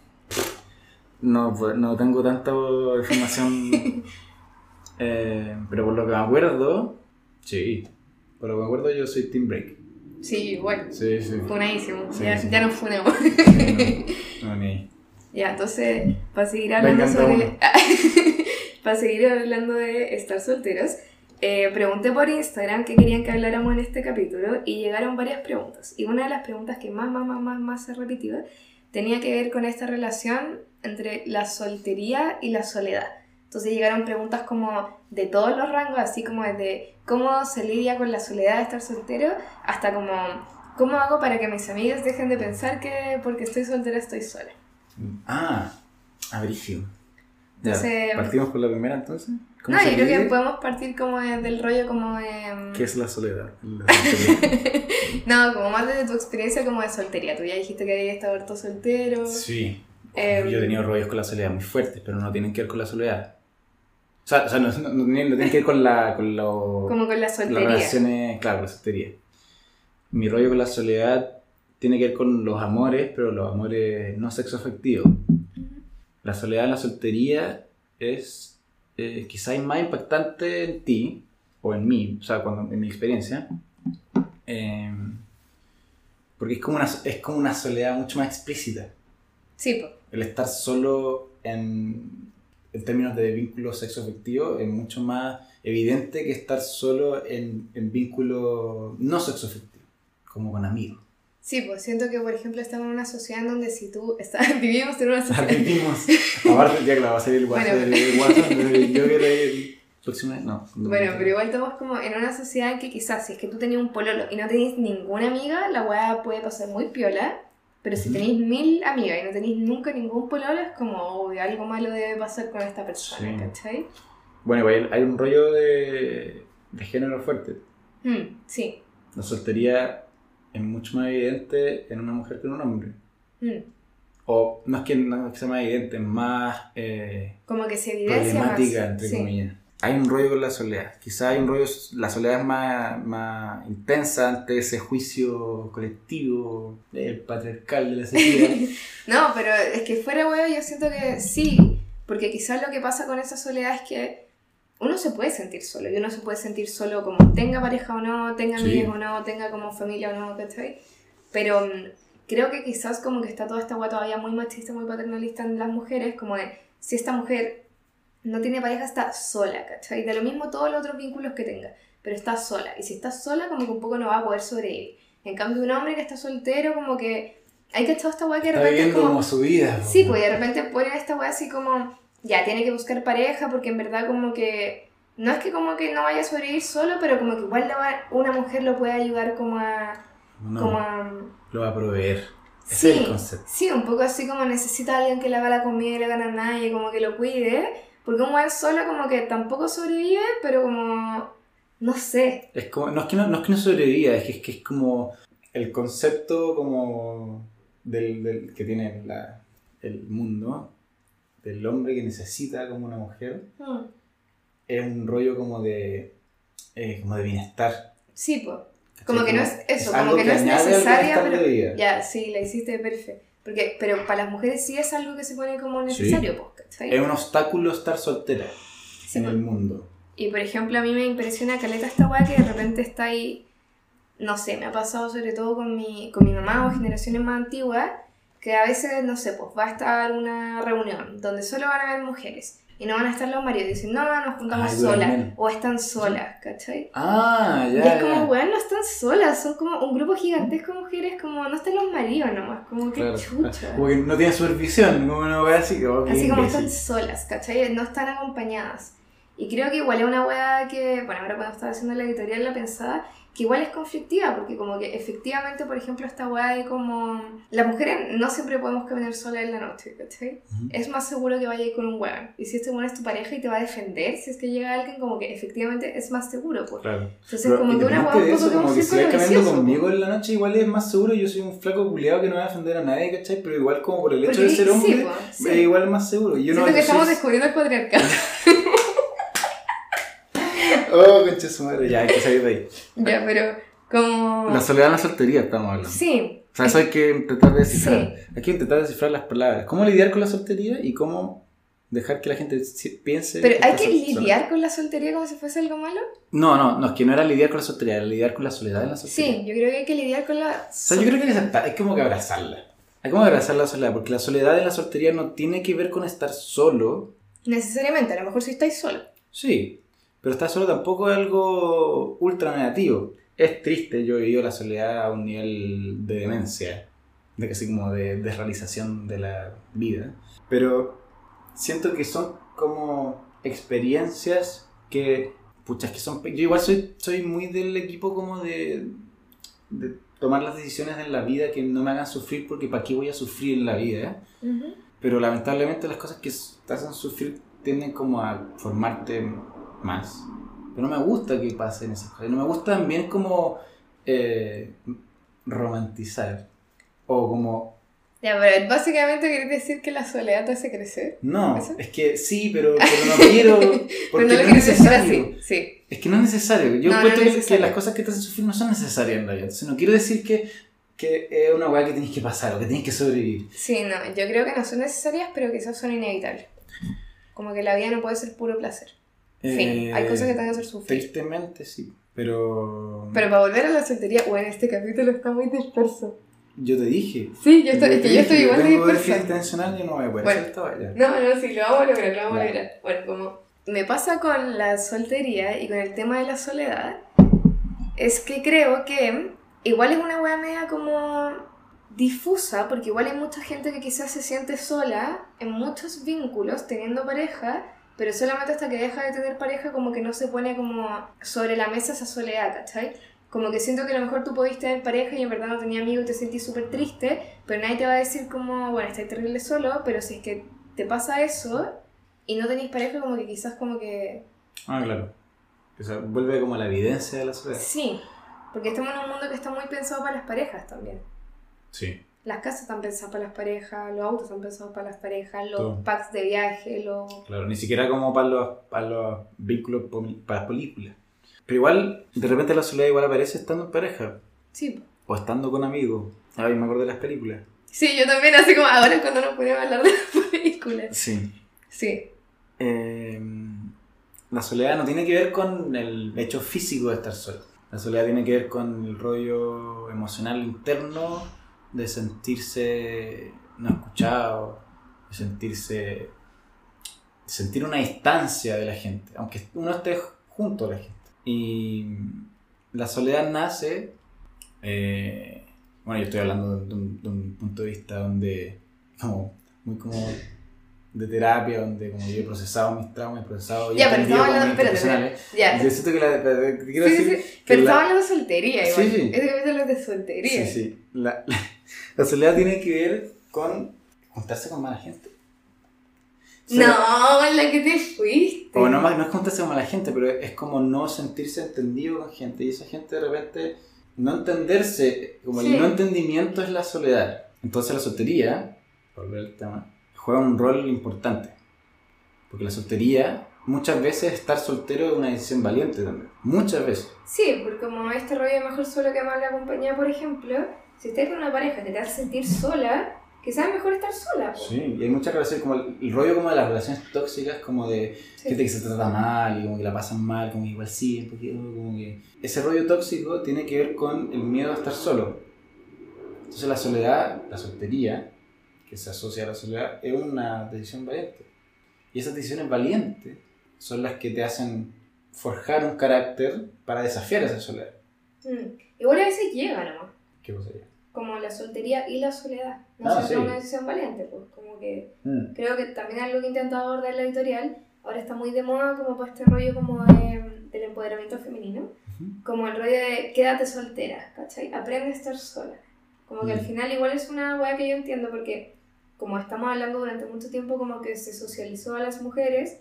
no, pues, no tengo tanta información, eh, pero por lo que me acuerdo, sí, por lo que me acuerdo yo soy Team Break. Sí, igual. Sí, sí. Funadísimo. Sí, ya, sí. ya nos funamos. No, no, ni- ya, entonces, para seguir hablando sobre. para seguir hablando de estar solteros, eh, pregunté por Instagram qué querían que habláramos en este capítulo y llegaron varias preguntas. Y una de las preguntas que más, más, más, más, más se repitió tenía que ver con esta relación entre la soltería y la soledad. Entonces llegaron preguntas como de todos los rangos, así como desde cómo se lidia con la soledad de estar soltero, hasta como cómo hago para que mis amigas dejen de pensar que porque estoy soltera estoy sola. Ah, abrigio. Ya, Entonces- ¿Partimos por la primera entonces? ¿Cómo No, yo creo que podemos partir como de- del rollo como de... ¿Qué es la soledad? La. No, como más desde tu experiencia como de soltería. Tú ya dijiste que habías estado harto soltero. sí. Em, Yo he tenido rollos con la soledad muy fuertes, pero no tienen que ver con la soledad. O sea, o sea, no, no, no tienen que ver con, la, con lo, Como con la las soltería. relaciones, claro, la soltería. Mi rollo con la soledad tiene que ver con los amores, pero los amores no sexo afectivos. La soledad en la soltería es eh, quizás más impactante en ti, o en mí, o sea, cuando, en mi experiencia, eh, porque es como, una, es como una soledad mucho más explícita. Sí. El estar solo en, en términos de vínculo sexo afectivo es mucho más evidente que estar solo en, en vínculo no sexo afectivo, como con amigos. Sí, pues siento que, por ejemplo, estamos en una sociedad en donde si tú estás, vivimos en una sociedad... Vivimos. Aparte, ya que la va a salir el WhatsApp, Bueno. el WhatsApp, yo quiero ir No. Bueno, pero igual estamos como en una sociedad que quizás si es que tú tenías un pololo y no tenías ninguna amiga, la weá puede pasar muy piola. Pero si tenéis mil amigas y no tenéis nunca ningún pololo, es como, obvio, algo malo debe pasar con esta persona, Sí. ¿cachai? Bueno, igual hay un rollo de, de género fuerte. Hmm, sí. La soltería es mucho más evidente en una mujer que en un hombre. Hmm. O no es que, no es que sea más evidente, es más eh, Como que se evidencia problemática, más. entre sí. comillas. Hay un rollo con la soledad. Quizá hay un rollo, la soledad es más, más intensa ante ese juicio colectivo, el patriarcal de la sociedad. No, pero es que fuera huevo yo siento que sí, porque quizás lo que pasa con esa soledad es que uno se puede sentir solo, y uno se puede sentir solo como tenga pareja o no, tenga Sí. amigos o no, tenga como familia o no, ¿cachai? Pero mm, creo que quizás como que está toda esta hueá todavía muy machista, muy paternalista en las mujeres, como de si esta mujer no tiene pareja está sola, ¿cachai? Da lo mismo todos los otros vínculos que tenga, pero está sola, y si está sola como que un poco no va a poder sobrevivir. En cambio un hombre que está soltero como que hay que esta hueá que de Está repente es viviendo como... como su vida. Sí, pues de repente ponen esta weá así como, ya, tiene que buscar pareja porque en verdad como que, no es que como que no vaya a sobrevivir solo, pero como que igual va- una mujer lo puede ayudar como a... No, Como a lo va a proveer. Ese sí, es el concepto. sí, un poco así como necesita a alguien que le haga la comida y le haga a nadie, como que lo cuide, Porque un weón solo como que tampoco sobrevive, pero como... No sé. Es como, no es que no, no, es que no sobreviva, es que, es que es como el concepto como del, del que tiene la, el mundo, del hombre que necesita como una mujer, Hmm. es un rollo como de, eh, como de bienestar. Sí, pues. Como que no es eso, como algo que no es necesaria, pero... Ya, sí, la hiciste perfecto. Porque, pero para las mujeres sí es algo que se pone como necesario, ¿cachai? Es un obstáculo estar soltera Sí, en el mundo. Y por ejemplo, a mí me impresiona caleta esta weá que de repente está ahí, no sé, me ha pasado sobre todo con mi, con mi mamá o generaciones más antiguas, que a veces, no sé, pues va a estar una reunión donde solo van a haber mujeres y no van a estar los maridos. Dicen, no, nos juntamos Ay, solas o están solas, ¿cachai? Ah, Y ya. es como, weón, no están solas, son como un grupo gigantesco de mujeres, como no están los maridos nomás, como que Claro. chucha. Como que no tiene supervisión, como una wea así. oh, Así como están solas, ¿cachai? No están acompañadas. Y creo que igual es una weá que, bueno, ahora cuando estaba haciendo la editorial la pensaba, que igual es conflictiva, porque como que efectivamente, por ejemplo, esta weá de como... Las mujeres no siempre podemos caminar solas en la noche, ¿cachai? Ujú. Es más seguro que vaya con un weón. Y si este weón es tu pareja y te va a defender, si es que llega alguien, como que efectivamente es más seguro, pues. Claro. Entonces Pero como que una weá un poco como que si vas caminando conmigo pues. en la noche, igual es más seguro. Yo soy un flaco culiado que no va a defender a nadie, ¿cachai? Pero igual, como por el hecho Porque- de ser sí, hombre, pues, sí. eh, igual es más seguro. Yo Siento no, que yo soy- estamos descubriendo el patriarcado. Oh, concha su madre, ya hay que salir de ahí. ya, pero como... La soledad en la soltería estamos hablando. Sí, O sea, eso hay que intentar descifrar. Sí. Hay que intentar descifrar las palabras. ¿Cómo lidiar con la soltería y cómo dejar que la gente piense... pero hay que lidiar con la soltería como si fuese algo malo. No, no, no, es que no era lidiar con la soltería, era lidiar con la soledad en la soltería. Sí, yo creo que hay que lidiar con la... O sea, yo creo que hay que aceptar- hay como que abrazarla. Hay como que abrazar la soledad, porque la soledad en la soltería no tiene que ver con estar solo. Necesariamente, a lo mejor si estáis solo. Sí, pero estar solo tampoco es algo ultra negativo. Es triste, yo he vivido la soledad a un nivel de demencia, de casi como de desrealización de la vida. Pero siento que son como experiencias que, puchas, que son... Yo igual soy, soy muy del equipo como de, de tomar las decisiones en la vida que no me hagan sufrir porque para qué voy a sufrir en la vida. Pero lamentablemente las cosas que te hacen sufrir tienden como a formarte más. Pero no me gusta que pasen esas cosas. No me gusta también como eh, romantizar. O como... Ya, pero básicamente querés decir que la soledad te hace crecer. No, ¿Eso? es que sí, pero, pero no quiero... Porque pero no lo no es necesario. así. Sí. Es que no es necesario. Yo No, no encuentro es que- las cosas que te hacen sufrir no son necesarias en realidad. Entonces no quiero decir que, que es una weá que tienes que pasar o que tienes que sobrevivir. Sí, no, yo creo que no son necesarias, pero quizás son inevitables. Como que la vida no puede ser puro placer. En fin, hay cosas que te van a hacer sufrir. Eh, Tristemente sí, pero... Pero para volver a la soltería, bueno, este capítulo está muy disperso. Yo te dije. Sí, yo estoy, es que yo estoy igual de dispersa. déficit atencional, yo no voy a poder Bueno. esta valla. No, no, sí, lo vamos a lograr, lo vamos a lograr. Bueno, como me pasa con la soltería y con el tema de la soledad, es que creo que igual es una wea media como difusa, porque igual hay mucha gente que quizás se siente sola en muchos vínculos teniendo pareja, pero solamente hasta que deja de tener pareja como que no se pone como sobre la mesa esa soledad, ¿cachai? Como que siento que a lo mejor tú podías tener pareja y en verdad no tenía amigos y te sentís súper triste, pero nadie te va a decir como, bueno, estás terrible solo, pero si es que te pasa eso y no tenéis pareja, como que quizás como que... Ah, claro. O sea, vuelve como la evidencia de la soledad. Sí, porque estamos en un mundo que está muy pensado para las parejas también. Sí. Las casas están pensadas para las parejas, los autos están pensados para las parejas, los Todo. packs de viaje, los... Claro, ni siquiera como para los, para los vínculos, para las películas. Pero igual, de repente la soledad igual aparece estando en pareja. Sí, O estando con amigos. Ay, me acuerdo de las películas. sí, yo también, así como ahora es cuando nos ponemos a hablar de las películas. Sí. Sí, Eh, la soledad no tiene que ver con el hecho físico de estar solo. La soledad tiene que ver con el rollo emocional interno de sentirse no escuchado, de sentirse. sentir una distancia de la gente, aunque uno esté junto a la gente. Y la soledad nace. eh, bueno, yo estoy hablando de un, de un punto de vista donde. como muy como de terapia, donde como yo he procesado mis traumas, he procesado ya, pero estamos hablando, espérate, ya. Yo siento que la, te quiero Sí, sí, decir sí, que pero la- estamos hablando de soltería igual. Sí, sí. Es de soltería. Sí, sí. La, la, la soledad tiene que ver con juntarse con mala gente. sea, No, la que te fuiste. O no, no es juntarse con la gente, pero es como no sentirse entendido con gente. Y esa gente de repente, no entenderse, como Sí. el no entendimiento es la soledad. Entonces la soltería, volver al tema, juega un rol importante. Porque la soltería, muchas veces estar soltero es una decisión valiente también. Muchas veces. Sí, porque como este rollo de mejor solo que mal acompañada, por ejemplo, si estás con una pareja que te hace sentir sola, quizás es mejor estar sola. po. Sí, y hay muchas relaciones, como el, el rollo como de las relaciones tóxicas, como de Sí. gente que se trata mal y como que la pasan mal, como que igual sí, porque como que... Ese rollo tóxico tiene que ver con el miedo a estar solo. Entonces la soledad, la soltería, que se asocia a la soledad, es una decisión valiente. Y esas decisiones valientes son las que te hacen forjar un carácter para desafiar esa soledad. Mm. Igual a veces llega nomás, ¿Qué cosa sería? Como la soltería y la soledad. No Ah, sé sí. es una decisión valiente, pues como que Mm. creo que también algo que he intentado abordar la editorial, ahora está muy de moda como para este rollo como de, del empoderamiento femenino, Ujú. como el rollo de quédate soltera, ¿cachai? Aprende a estar sola. Como que al Mm. final igual es una weá que yo entiendo porque como estamos hablando durante mucho tiempo como que se socializó a las mujeres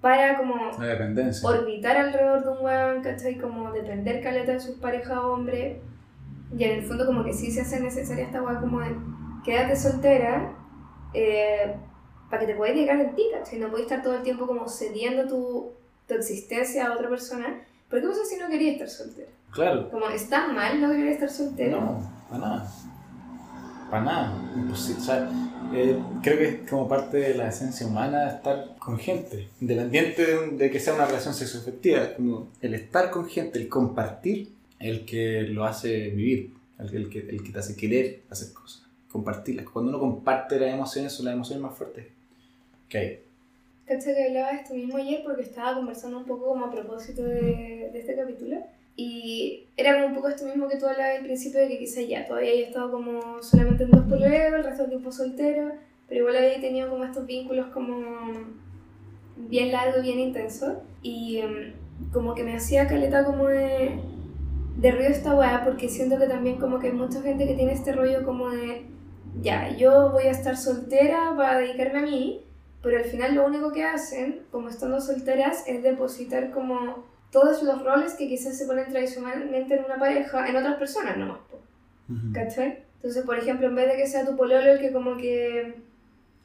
para como La dependencia. orbitar alrededor de un weón, ¿cachai? Como depender caleta de sus parejas hombres. Y en el fondo como que sí se hace necesaria esta weá como de quédate soltera eh, para que te puedas llegar en ti, ¿cachai? No puedes estar todo el tiempo como cediendo tu, tu existencia a otra persona. ¿Por qué pasa si no querías estar soltera? Claro. Como, ¿está mal no querer estar soltera? No, para nada. Para nada. Imposible. O sea, eh, creo que es como parte de la esencia humana estar con gente, independiente de, de que sea una relación sexoafectiva. Como el estar con gente, el compartir, el que lo hace vivir, el, el que, el que te hace querer hacer cosas, compartirlas. Cuando uno comparte las emociones, son las emociones más fuertes que hay. ¿Cachai que hablaba de esto mismo ayer porque estaba conversando un poco como a propósito de, de este capítulo? Y era como un poco esto mismo que tú hablabas al principio de que quizás ya todavía he estado como solamente en dos pololeos, el resto del tiempo soltero, pero igual había tenido como estos vínculos como bien largos, bien intensos. Y em, como que me hacía caleta como de, de ruido esta weá porque siento que también como que hay mucha gente que tiene este rollo como de ya, yo voy a estar soltera para dedicarme a mí, pero al final lo único que hacen, como estando solteras, es depositar como todos los roles que quizás se ponen tradicionalmente en una pareja en otras personas nomás, po, ¿cachai? Entonces, por ejemplo, en vez de que sea tu pololo el que como que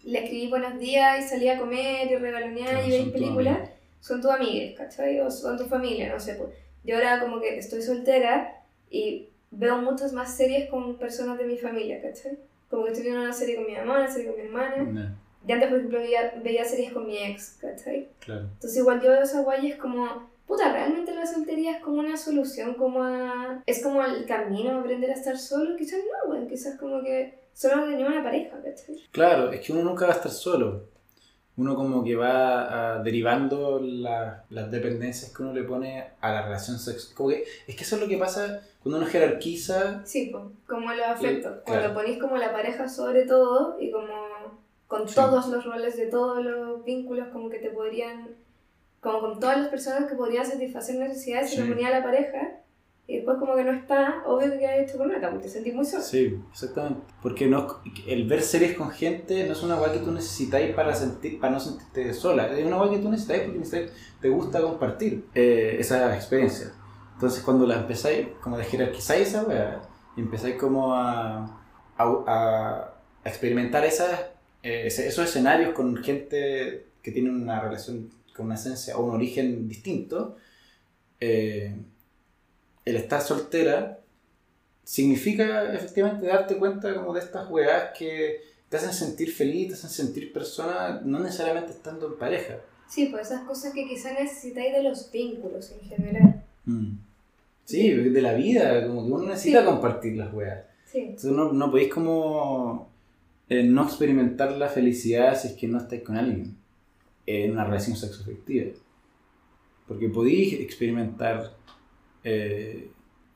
le escribí buenos días y salía a comer y regalonear Claro, y tus películas, son tus amigas, ¿cachai? O son tu familia, no sé, pues. Yo ahora como que estoy soltera y veo muchas más series con personas de mi familia, ¿cachai? Como que estoy viendo una serie con mi mamá, una serie con mi hermana. No, Y antes, por ejemplo, veía, veía series con mi ex, ¿cachai? claro. Entonces igual yo veo esa guay y es como, puta, realmente la soltería es como una solución, como a... Es como el camino a aprender a estar solo, quizás no, güey, quizás como que solo tenía una pareja, ¿cachai? Claro, es que uno nunca va a estar solo. Uno como que va ah, derivando la- las dependencias que uno le pone a la relación sexual. Es que eso es lo que pasa cuando uno jerarquiza. Sí, pues, como los afectos. claro. Cuando ponís como la pareja sobre todo y como con Sí. todos los roles de todos los vínculos como que te podrían, como con todas las personas que podrían satisfacer necesidades, se Sí. lo ponía a la pareja y después como que no está, obvio que quedas hecho con una, porque te sentís muy solo. Sí, exactamente. Porque no, el ver series con gente no es una guay que tú necesitáis para, sentir, para no sentirte sola. Es una guay que tú necesitáis porque necesitáis- te gusta compartir eh, esa experiencia. Entonces cuando la empezáis, como de jerarquizáis esa wea, y empezáis como a, a, a experimentar esas, eh, esos escenarios con gente que tiene una relación con una esencia o un origen distinto, eh, el estar soltera significa efectivamente darte cuenta como de estas weas que te hacen sentir feliz, te hacen sentir persona, no necesariamente estando en pareja. Sí, pues esas cosas que quizás necesitáis de los vínculos en general. Sí, de la vida, como que uno necesita Sí. compartir las weas. Sí, Entonces no, no podéis como eh, no experimentar la felicidad si es que no estáis con alguien en una relación sexoafectiva. Porque podéis experimentar eh,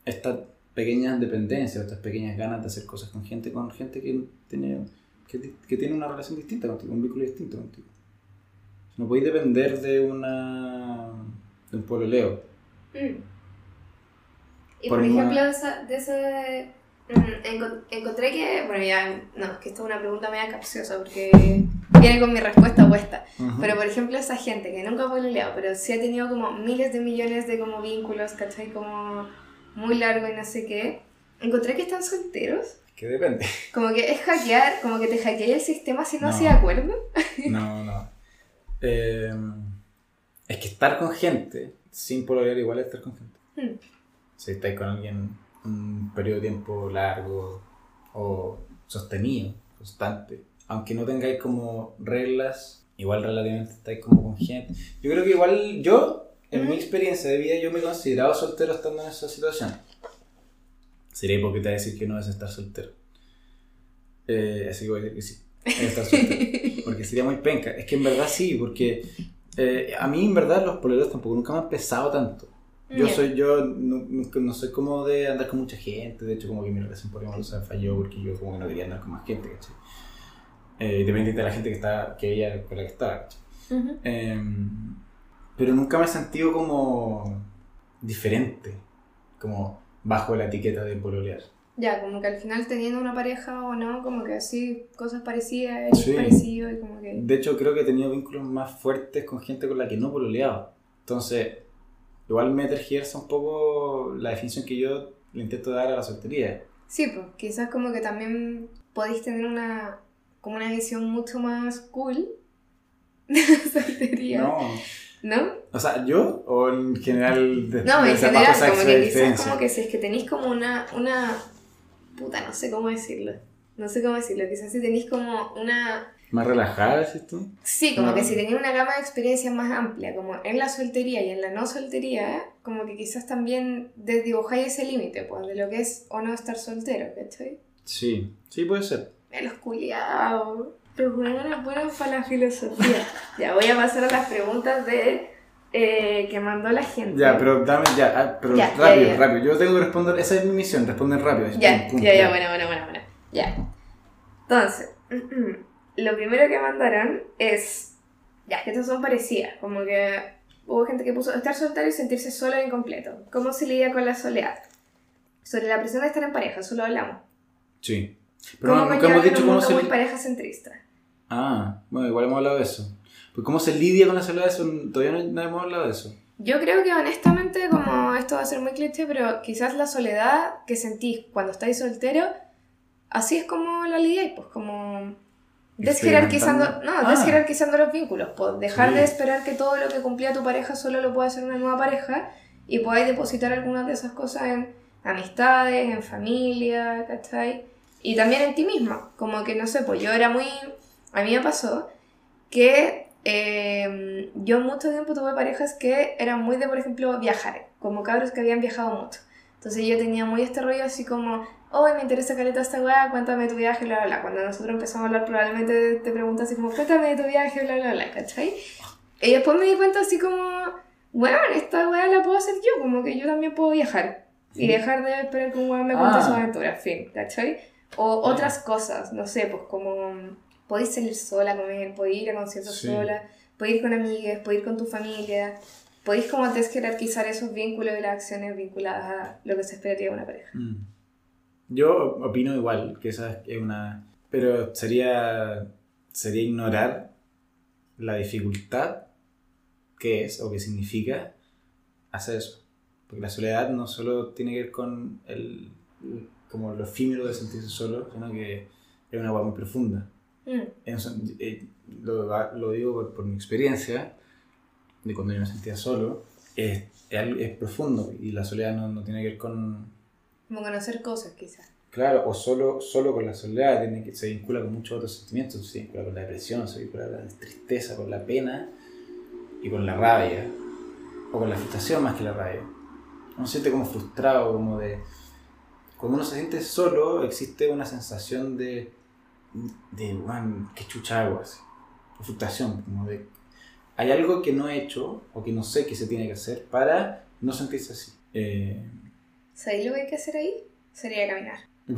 estas pequeñas dependencias, estas pequeñas ganas de hacer cosas con gente, con gente que tiene, que, que tiene una relación distinta contigo, un vínculo distinto contigo. No podéis depender de una de un pololeo. Mm. Y Por por, una- ejemplo, de esa, de ese, mm, encon- encontré que, bueno, ya, no, es que esta es una pregunta media capciosa porque viene con mi respuesta puesta. Ujú. Pero por ejemplo, esa gente que nunca ha pololeado, pero sí ha tenido como miles de millones de como vínculos, ¿cachai? Como muy largo y no sé qué. Encontré que están solteros. Que depende. Como que es hackear, como que te hackeáis el sistema si no, No. se de acuerdo. No, no. Eh, es que estar con gente sin pololear igual es estar con gente. Hmm. Si estáis con alguien un periodo de tiempo largo o sostenido, constante, aunque no tengáis como reglas, igual relativamente estáis como con gente. Yo creo que igual yo, en mi experiencia de vida, yo me he considerado soltero estando en esa situación. Sería hipócrita decir que no es estar soltero. Eh, así que voy a decir que sí. es estar soltero. Porque sería muy penca. Es que en verdad sí, porque eh, a mí en verdad los poleros tampoco nunca me han pesado tanto. Yo soy, yo no, no soy como de andar con mucha gente, de hecho como que mi relación por ejemplo se falló porque yo como que no quería andar con más gente, ¿cachai? Eh, independiente de la gente que está, que ella con la que estaba, ¿cachai? Ujú. Em, pero nunca me he sentido como diferente, como bajo la etiqueta de pololear. Ya, como que al final teniendo una pareja o no, como que así, cosas parecidas, Sí. parecido y como que... De hecho, creo que he tenido vínculos más fuertes con gente con la que no pololeaba. Entonces, igual me tergiversa un poco la definición que yo le intento dar a la soltería. Sí, pues quizás como que también podéis tener una, como una visión mucho más cool de la soltería, No. ¿no? O sea, ¿yo? ¿O en general? De, No, de en general, como que quizás como que si es que tenéis como una, una, puta, no sé cómo decirlo, no sé cómo decirlo, quizás si tenéis como una, ¿Más relajada, decís tú? sí, como No. que si tenéis una gama de experiencias más amplia, como en la soltería y en la no soltería, como que quizás también desdibujáis ese límite, pues, de lo que es o no estar soltero, ¿cachai? Sí, sí puede ser. Me los culiados. Los buenos buenos para la filosofía. ya voy a pasar a las preguntas de eh, que mandó la gente. Ya, pero dame, ya, ah, pero Ya, ya, rápido, ya. rápido. Yo tengo que responder, esa es mi misión, responder rápido. Ya, pum, ya, ya, bueno, bueno, bueno, bueno. Ya. Entonces, lo primero que mandaron es. Ya, que estas son parecidas. Como que hubo gente que puso estar soltero y sentirse solo e incompleto. ¿Cómo se lidia con la soledad? Sobre la presión de estar en pareja, solo hablamos. Sí. Pero ¿Cómo no, nunca hemos dicho cómo se... muy pareja centrista? Ah, bueno, igual hemos hablado de eso. Pues cómo se lidia con la soledad, eso todavía no, no hemos hablado de eso. Yo creo que honestamente, como esto va a ser muy cliché, pero quizás la soledad que sentís cuando estáis soltero, así es como la lidiáis, pues como desjerarquizando, no, Ah. desjerarquizando los vínculos, pues dejar Sí. de esperar que todo lo que cumplía tu pareja solo lo pueda hacer una nueva pareja y podáis depositar algunas de esas cosas en amistades, en familia, ¿cachai? Y también en ti misma, como que no sé, pues yo era muy, a mí me pasó que eh, yo mucho tiempo tuve parejas que eran muy de, por ejemplo, viajar, como cabros que habían viajado mucho. Entonces yo tenía muy este rollo así como, oh, me interesa caleta esta weá, cuéntame tu viaje, bla, bla, bla. Cuando nosotros empezamos a hablar probablemente te preguntas así como, cuéntame de tu viaje, bla, bla, bla, ¿cachai? Y después me di cuenta así como, bueno, esta weá la puedo hacer yo, como que yo también puedo viajar. Y dejar de esperar que un weón me cuente Ah. sus aventuras, fin, ¿cachai? O otras cosas, no sé, pues como podéis salir sola a comer, podéis ir a conciertos Sí. sola, podéis ir con amigas, podéis ir con tu familia, podéis como desjerarquizar esos vínculos y las acciones vinculadas a lo que se esperaría de una pareja. Mm. Yo opino igual, que esa es una... Pero sería, sería ignorar la dificultad que es o que significa hacer eso. Porque la soledad no solo tiene que ver con el, como lo efímero de sentirse solo, sino que es una agua muy profunda. Mm, Eso, eh, lo, lo digo por, por mi experiencia, de cuando yo me sentía solo, es, es, es profundo y la soledad no, no tiene que ver con, Como conocer cosas, quizás. Claro, o solo, solo con la soledad, tiene que, se vincula con muchos otros sentimientos, se vincula con la depresión, se vincula con la tristeza, con la pena y con la rabia, o con la frustración más que la rabia. Uno se siente como frustrado, como de... Cuando uno se siente solo, existe una sensación de... de, man, qué chucha hago, así. Frustración, como de... Hay algo que no he hecho, o que no sé que se tiene que hacer para no sentirse así. Eh, ¿Sabéis lo que hay que hacer ahí? Sería caminar.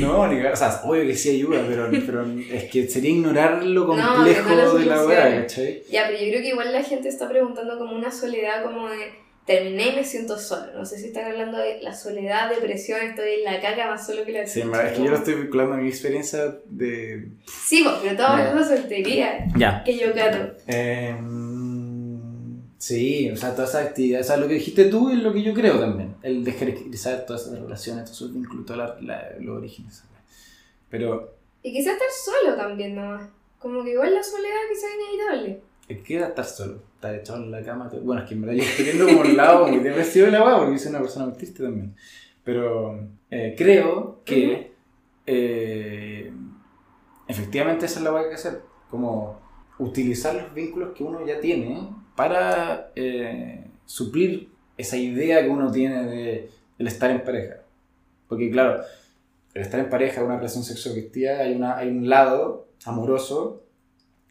No, ni, o sea, obvio que sí ayuda, pero, pero es que sería ignorar lo complejo no de la weá, ¿cachai? Ya, pero yo creo que igual la gente está preguntando como una soledad como de terminé y me siento solo. No sé si están hablando de la soledad, depresión, estoy en la caca más solo que la Sí, es que yo lo estoy vinculando a mi experiencia de... Sí, pues, pero todo es una soltería Ya. que yo gato. Em, sí, o sea, todas esas actividades, o sea, lo que dijiste tú es lo que yo creo también, el de jerarquizar todas esas relaciones, todos esos vínculos, todos la- la- los orígenes. Pero, Y quizás estar solo también nomás. Como que igual la soledad quizás es inevitable. ¿qué queda estar solo? Estar echado en la cama. todo- Bueno, es que en verdad yo estoy viendo como un lado muy depresivo de la weá, porque soy una persona muy triste también. Pero eh, creo que eh, efectivamente esa es la weá que hay que hacer. Como utilizar los vínculos que uno ya tiene para eh, suplir esa idea que uno tiene de el estar en pareja. Porque claro, el estar en pareja, una relación sexoafectiva, hay, una, hay un lado amoroso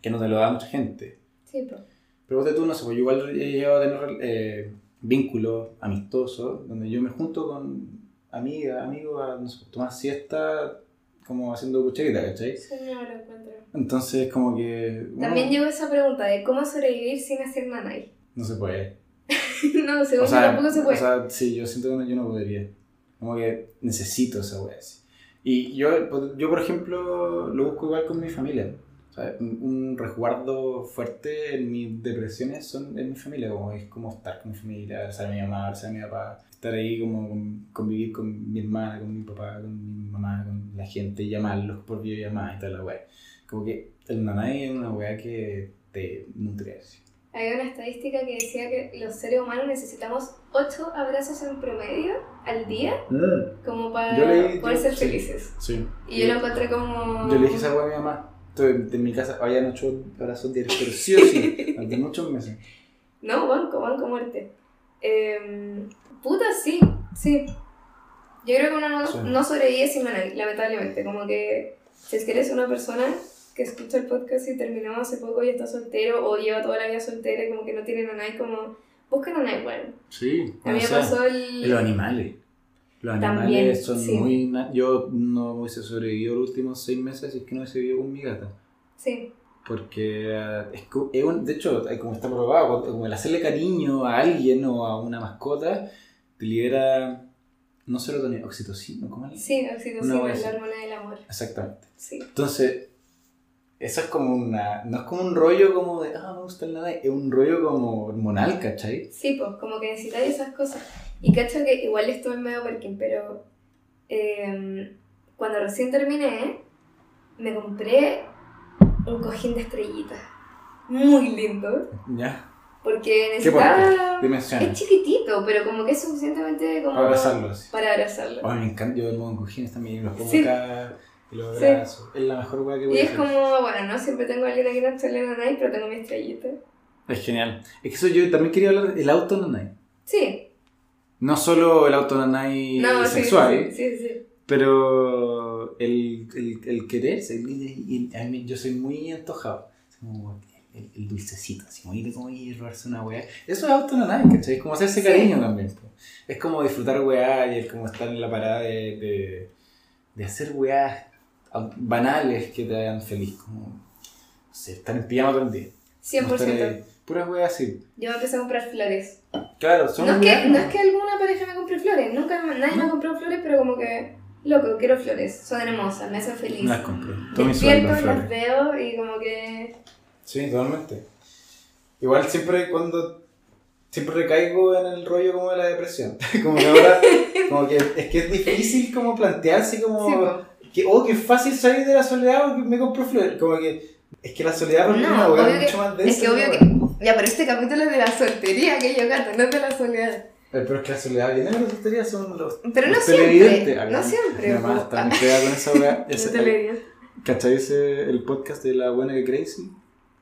que no te lo da mucha gente. Sí, pues. Pero vos de tú, no sé, pues yo igual he llegado a tener eh, vínculos amistosos, donde yo me junto con amigas, amigos, a no sé, tomar siesta, como haciendo cucharita, ¿cachai? Sí, no lo encuentro. Entonces, como que. uno También llegó esa pregunta de cómo sobrevivir sin hacer nanay. No se puede. no, según O sea, yo tampoco se puede. o sea, sí, yo siento que no- yo no podría. Como que necesito esa wea así. Y yo, yo, por ejemplo, lo busco igual con mi familia. Un, resguardo fuerte en mis depresiones son en mi familia. Como es como estar con mi familia, abrazar a mi mamá, abrazar a mi papá. Estar ahí como con- convivir con mi hermana, con mi papá, con mi mamá, con la gente, llamarlos por videollamada y toda la wea. Como que el nanay es una wea que te nutre así. Había una estadística que decía que los seres humanos necesitamos 8 abrazos en promedio al día como para Yo leí- poder ser sí. felices. Sí. Y yo lo encontré como... Yo le dije esa weá a mi mamá. Entonces, en mi casa habían ocho abrazos diarios, pero sí o sí, durante muchos meses. No, banco, banco muerte. Em, puta, sí, sí. Yo creo que uno no, Sí. no sobrevive sin nanay, lamentablemente. Como que si es que eres una persona que escucha el podcast y terminó hace poco y está soltero o lleva toda la vida soltera y como que no tiene nanay, como busca nanay, bueno. Sí, A mí me pasó el... los animales. Los animales También, son sí. muy. Yo no hubiese sobrevivido los últimos seis meses si es que no hubiese vivido con mi gata. Sí, Porque eh, es, co- es un- de hecho, como está probado, como el hacerle cariño a alguien o a una mascota, te libera no serotonina, oxitocina, ¿cómo es? sí, oxitocina, la hormona del amor. Exactamente. Sí. Entonces, eso es como una. No es como un rollo como de, ah, me gusta el nada, es un rollo como hormonal, ¿cachai? Sí, pues, como que necesitáis esas cosas. Y cacho que igual estuve en medio Perkin, pero em, cuando recién terminé, me compré un cojín de estrellitas. Muy lindo. Ya. Porque necesitaba... Es chiquitito, pero como que es suficientemente como... Para abrazarlos. Para abrazarlo. Ay, me encanta, yo duermo con cojines también, los pongo Sí. acá y los Sí. abrazo. Es la mejor weá que voy Y a es hacer. como, bueno, no siempre tengo a alguien a quien hacerle nanay, pero tengo mi estrellita. Es genial. Es que eso yo también quería hablar del auto nanay. Sí. No solo el auto nanay No, sexual, sí, sí, sí. pero el, el, el quererse. el- el- a mí- yo soy muy antojado. Como el, el dulcecito, así como ir, como ir a robarse una weá. Eso es auto nanay, ¿cachai? Es como hacerse Sí. cariño también. po. Es como disfrutar weá y es como estar en la parada de, de, de hacer weás banales que te hagan feliz. Como, no sé, estar en pijama todo el día. No estar 100%. ahí. Puras weas así. Yo me empecé a comprar flores. Claro, son No es, que, no es que alguna pareja me compre flores, nunca nadie me ha comprado flores, pero como que, loco, quiero flores, son hermosas, me hacen feliz. No las compro. Todo mi Despierto, en las veo y como que... Sí, totalmente. Igual siempre cuando... Siempre recaigo en el rollo como de la depresión. como que ahora... Como que es que es difícil como plantearse como... Sí. Que, oh, que fácil salir de la soledad porque me compro flores. Como que... Es que la soledad mí es No, una wea obvio que- mucho más densa. Es que obvio que... Ya, pero este capítulo es de la soltería que yo canto, no es de la soledad. Eh, Pero es que la soledad viene de las tonterías, son los... Pero no los siempre, televidentes. no siempre, Mi mamá po. está muy pegada con esa. No digo. ¿Cachai ese, el podcast de La Buena que Crazy?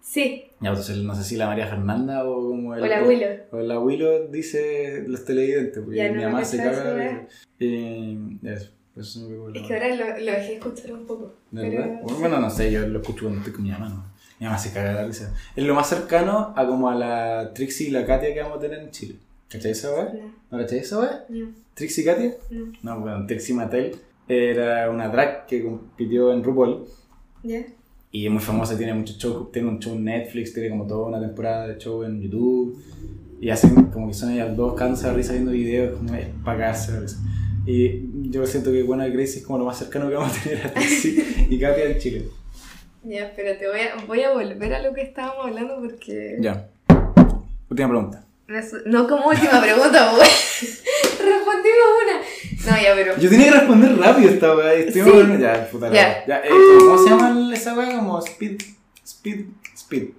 Sí, Ya, entonces no sé si la María Fernanda o como el... o la Willow. O la Willow dice los televidentes, porque Ya, no mi mamá se caga. Y eso, pues eso no me acuerdo. Es que ahora lo, lo dejé escuchar un poco. ¿De pero- verdad? Bueno, no sé, yo lo escucho cuando estoy con mi mamá, ¿no? Mi mamá se caga de la risa. Es lo más cercano a como a la Trixie y la Katia que vamos a tener en Chile. ¿Cachai esa weá? No, ¿No cachai esa weá? no, ¿Trixie y Katia? no. No, bueno, Trixie Mattel era una drag que compitió en RuPaul. ¿Ya? Y es muy famosa, tiene muchos shows, tiene un show en Netflix, tiene como toda una temporada de show en YouTube. Y hacen como que son ellas dos cansas de risa viendo videos, como es risa. Y yo siento que Buena Gracie es como lo más cercano que vamos a tener a Tracy y Katia en Chile. Ya, espérate, voy a, voy a volver a lo que estábamos hablando porque... Ya. Última pregunta. No como última pregunta, pues. Respondimos una. No, ya, pero. Yo tenía que responder rápido esta weá. Estoy Sí. hablando- Ya, puta Ya. Ya, eh, ¿Cómo se llama esa weá? Como speed. Speed. Speed.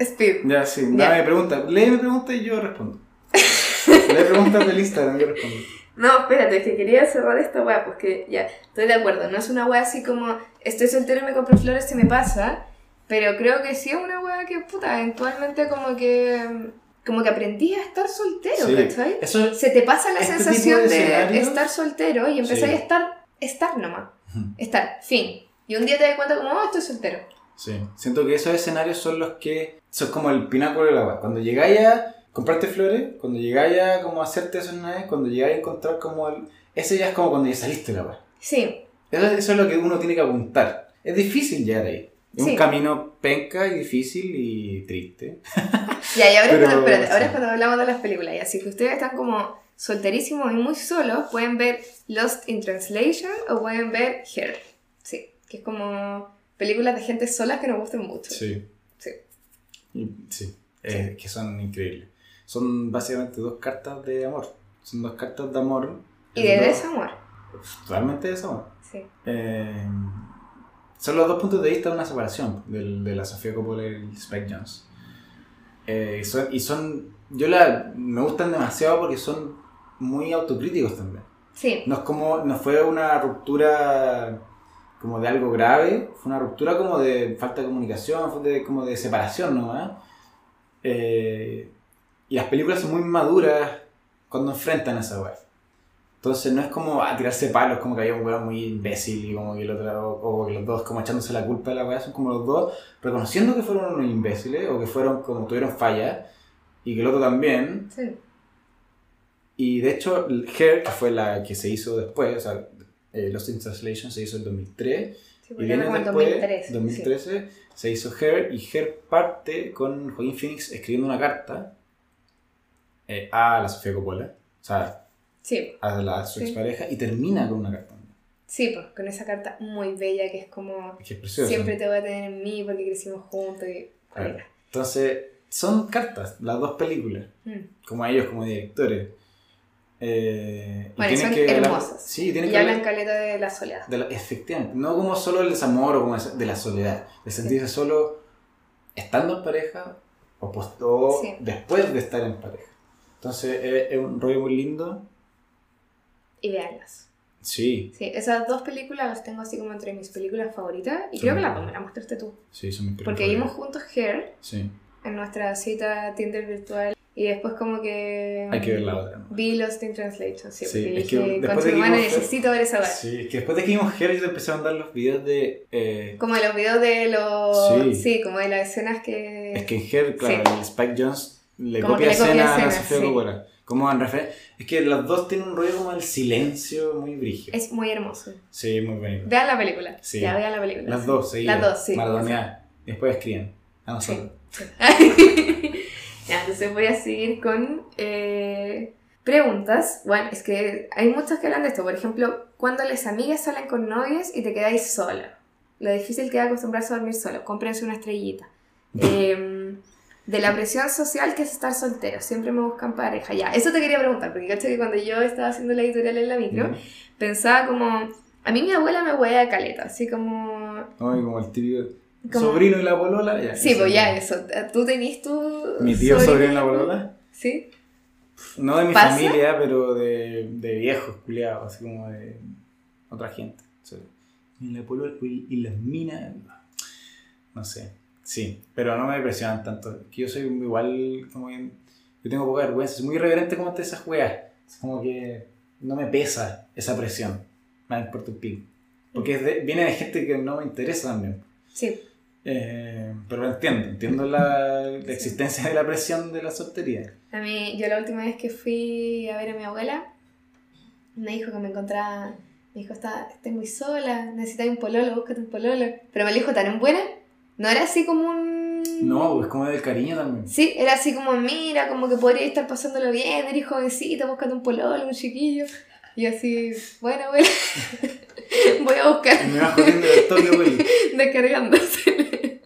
Speed. Ya, sí. Ya. Dame pregunta. Lee mi pregunta y yo respondo. Lee preguntas del Instagram y yo respondo. No, espérate, es que quería cerrar esta weá, pues que ya, estoy de acuerdo. No es una weá así como estoy soltero y me compro flores, se me pasa. Pero creo que sí es una weá que, puta, eventualmente como que. Como que aprendí a estar soltero, Sí. ¿cachai? Eso Se te pasa la Este sensación de estar soltero y empezáis Sí. a estar, estar nomás. Estar, fin. Y un día te das cuenta como, oh, estoy soltero. Sí, siento que esos escenarios son los que son como el pináculo de la weá. Cuando llegáis a comprarte flores, cuando llegáis a como hacerte esos naves, cuando llegáis a encontrar como el... Ese ya es como cuando ya saliste la weá. Sí, Eso, eso es lo que uno tiene que apuntar. Es difícil llegar ahí. Es Sí. un camino penca y difícil y triste. Ya, y ahora, Pero, es cuando, espérate, ahora sí. es cuando hablamos de las películas. Y así que ustedes están como solterísimos y muy solos, pueden ver Lost in Translation o pueden ver Her. Sí, que es como películas de gente sola que nos gustan mucho. Sí. Sí. Sí. Eh, que son increíbles. Son básicamente dos cartas de amor. Son dos cartas de amor. Y de Dos- desamor. Totalmente de desamor. Sí. Eh, son los dos puntos de vista de una separación del- de la Sofía Coppola y Spike Jones. Eh, son, y son- yo la, me gustan demasiado porque son muy autocríticos también. Sí, No es como, no fue una ruptura como de algo grave, fue una ruptura como de falta de comunicación, fue de, como de separación nomás. Eh, y las películas son muy maduras cuando enfrentan esa weá. Entonces no es como a tirarse palos, como que había un weón muy imbécil y como que el otro, o, o que los dos como echándose la culpa de la weá, son como los dos reconociendo que fueron unos imbéciles o que fueron como tuvieron fallas y que el otro también. sí. Y de hecho, Hair, que fue la que se hizo después, o sea, eh, Lost in Translation se hizo en 2003, sí y viene después, 2013. 2013, se hizo Hair, y Hair parte con Joaquin Phoenix escribiendo una carta eh, a la Sofía Coppola, o sea, Sí, a, la, a su Sí. expareja, y termina con una carta. sí, pues con esa carta muy bella que es como Que es preciosa. siempre te voy a tener en mí porque crecimos juntos y... Entonces, son cartas, las dos películas, Mm. como ellos como directores. Eh, Bueno, son que hablar- hermosas. sí, tienen Y que hablar- hablan caleta de la soledad. De la- efectivamente, no como solo el desamor o como de la soledad, de sentirse solo estando en pareja o, post- o Sí. después de estar en pareja. Entonces es, es un rollo muy lindo. Y veanlas. Sí, Sí, esas dos películas las tengo así como entre mis películas favoritas y Son creo que la buenas. vamos a mostrarte tú. sí, son mis Porque películas vimos favoritas. juntos Hair Sí, en nuestra cita Tinder virtual y después como que... hay que ver la otra. ¿no? Vi Lost in Translation, sí, Sí, porque es que dije, después "Concha de tu que madre, vimos Hair- necesito ver esa. Sí, es que después de que vimos Hair, yo te empecé a mandar los videos de. eh, Como de los videos de los... Sí. Sí, como de las escenas que... es que en Hair, claro, el Spike Jones le Como copia escenas a Sofía sí. Coppola. Como en refer- Es que los dos tienen un rollo como el silencio muy brígido. Es muy hermoso. Sí, muy bonito. Vean la película. Sí. Ya, vean la película. Las sí. dos, seguidas. Las dos, sí. Maratoneadas. Y después escriben. A nosotros. Sí. ya, entonces voy a seguir con eh, preguntas. Bueno, es que hay muchas que hablan de esto. Por ejemplo, cuando las amigas salen con novios y te quedáis sola. Lo difícil que es acostumbrarse a dormir solo. Cómprense una estrellita. Eh, de la presión social que es estar soltero. Siempre me buscan pareja. Ya, eso te quería preguntar. Porque caché que cuando yo estaba haciendo la editorial en la micro, pensaba como... A mí mi abuela me huele a caleta. Así como... Ay, como el Como- sobrino y la polola. Ya, Sí, pues ya eso. ¿Tú tenés tu. Mi tío sobrino y la polola. Sí. No de mi ¿Pasa? familia, pero de, de viejos culiados, así como de otra gente. Sí. Y la polola y, y las minas. No sé. Sí, pero no me depresionan tanto. Que yo soy igual, como que- Yo tengo poca vergüenza, soy muy irreverente como ante esas weas. Es como que no me pesa esa presión. Me importa un pico. Porque es de- viene de gente que no me interesa también. Sí. Eh, pero lo entiendo, entiendo la, la existencia de la presión de la soltería. A mí, yo la última vez que fui a ver a mi abuela, me dijo que me encontraba. Me dijo, está, estoy muy sola, necesitas un pololo, búscate un pololo. Pero me lo dijo tan en buena. No era así como un. No, es como del cariño también. Sí, era así como, mira, como que podría estar pasándolo bien, eres jovencita, buscando un pololo, un chiquillo. Y así, bueno, bueno, voy a buscar. Me vas corriendo del toque, güey. Descargándose.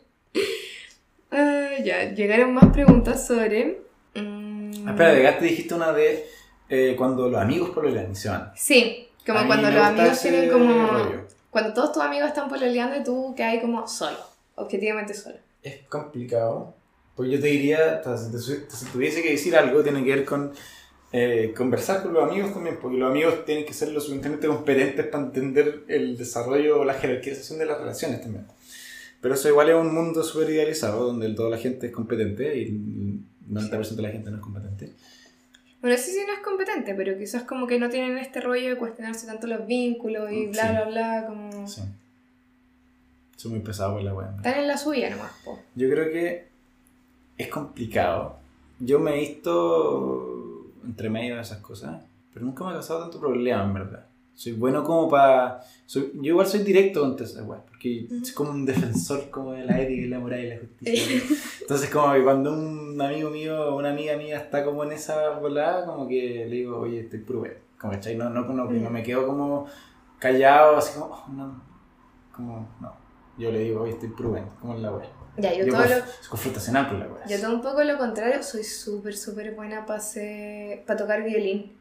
Ah, ya, llegaron más preguntas sobre. mm, Espera, de te dijiste una de eh, cuando los amigos pololean y se van. Sí, como cuando los amigos tienen como. rollo. Cuando todos tus amigos están pololeando y tú que hay como solo, objetivamente solo. Es complicado. Pues yo te diría, si, tuviese que decir algo, tiene que ver con eh, conversar con los amigos también, porque los amigos tienen que ser lo suficientemente competentes para entender el desarrollo o la jerarquización de las relaciones también. Pero eso igual es un mundo súper idealizado, donde toda la gente es competente y el 90% de la gente no es competente. Bueno, sí, sí, no es competente, pero quizás como que no tienen este rollo de cuestionarse tanto los vínculos y bla, Sí. bla, bla, como... Sí. Soy muy pesado con la wea. Están en la suya nomás, po. Yo creo que es complicado. Yo me he visto entre medio de esas cosas, pero nunca me ha causado tanto problema, en verdad. Soy bueno como para... Yo igual soy directo ante esas weas, porque soy como un defensor como de la ética y la moral y la justicia. Entonces como que cuando un amigo mío o una amiga mía está como en esa volada, como que le digo, oye, estoy puro wea. Como, ¿cachai? No, no, no, no me quedo como callado, así como, "Oh, no, como, no. Yo le digo, oye, estoy prudente, como en la wea. Ya, yo, Yo todo lo... es confrontacional con la wea. Yo todo un poco lo contrario, soy súper, súper buena para tocar violín.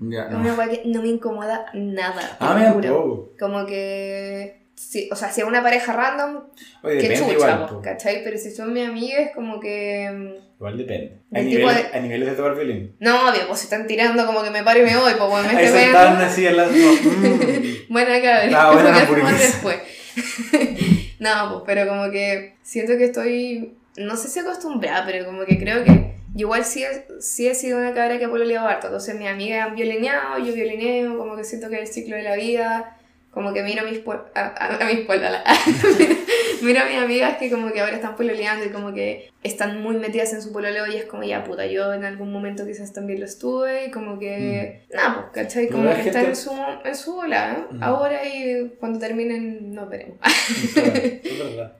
Ya, Es no. una weá que no me incomoda nada. Ah, me juro. Como que... Sí, o sea, si es una pareja random, Oye, qué depende chucha, igual. po. ¿cachai? Pero si son mis amigas, como que... Igual depende. A niveles, tipo a niveles de tocar violín. No, obvio, pues si están tirando como que me paro y me voy, pues bueno, me Ahí weando. así al lado. no, mm. Buena cabrón, Ah, buena que después. no, pues, pero como que siento que estoy, no sé si acostumbrada, pero como que creo que igual sí, sí he sido una cabra que ha pololeado harto. Entonces mis amigas han violineado, yo violineo, como que siento que es el ciclo de la vida, como que miro a mis, a, a- a mis miro a mis amigas que como que ahora están pololeando y como que están muy metidas en su pololeo y es como ya puta, yo en algún momento quizás también lo estuve y como que, nada, pues, ¿cachai? Como que gente- están en su, en su bola, ¿eh? Mm. ahora y cuando terminen nos veremos. Es verdad.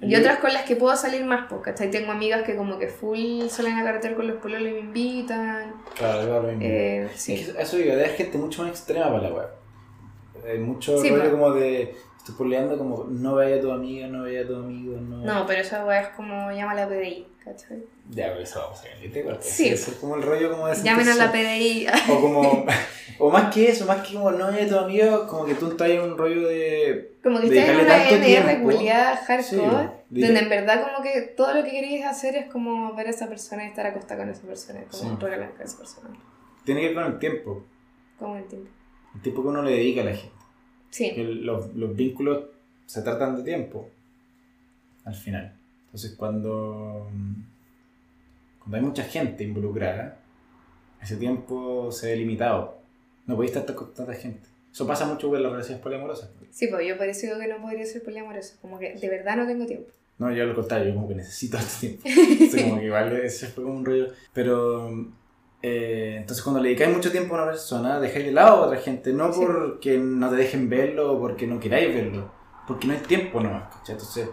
Y otras con las que puedo salir más, pues, ¿cachai? Tengo amigas que como que full salen a carretera con los pololos y me invitan. Claro, mismo. Eh, Es sí. que eso digo, hay gente mucho más extrema para la web. Hay mucho Sí, rollo pa. como de. Estoy poleando como no vaya a tu amiga, no vaya a tu amigo, no. No, pero esa weá es como llama a la PDI, ¿cachai? Ya, pero eso vamos a ver. Sí. Eso es como el rollo como de Llamen a la PDI. O como. O más que eso, más que como no vaya a tu amigo, como que tú estás en un rollo de. Como que estás en una NR culiada Sí, hardcore, dedica- donde en verdad como que todo lo que queréis hacer es como ver a esa persona y estar acostada con esa persona, como Sí. regalar con esa persona. Tiene que ver con el tiempo. Como el tiempo. El tiempo que uno le dedica a la gente. Sí. que los, los vínculos se tratan de tiempo al final. Entonces cuando, cuando hay mucha gente involucrada, ese tiempo se ve limitado. No podéis estar con tanta gente. Eso pasa mucho con las relaciones poliamorosas. Sí, pues yo parece que no podría ser poliamoroso, como que de verdad no tengo tiempo. No, yo al contrario, yo como que necesito este tiempo. Entonces, como que igual ese fue como un rollo. Pero eh, entonces cuando le dedicáis mucho tiempo a una persona, dejáis de lado a otra gente, no Sí. porque no te dejen verlo o porque no queráis verlo, porque no hay tiempo nomás, ¿cachai? Entonces,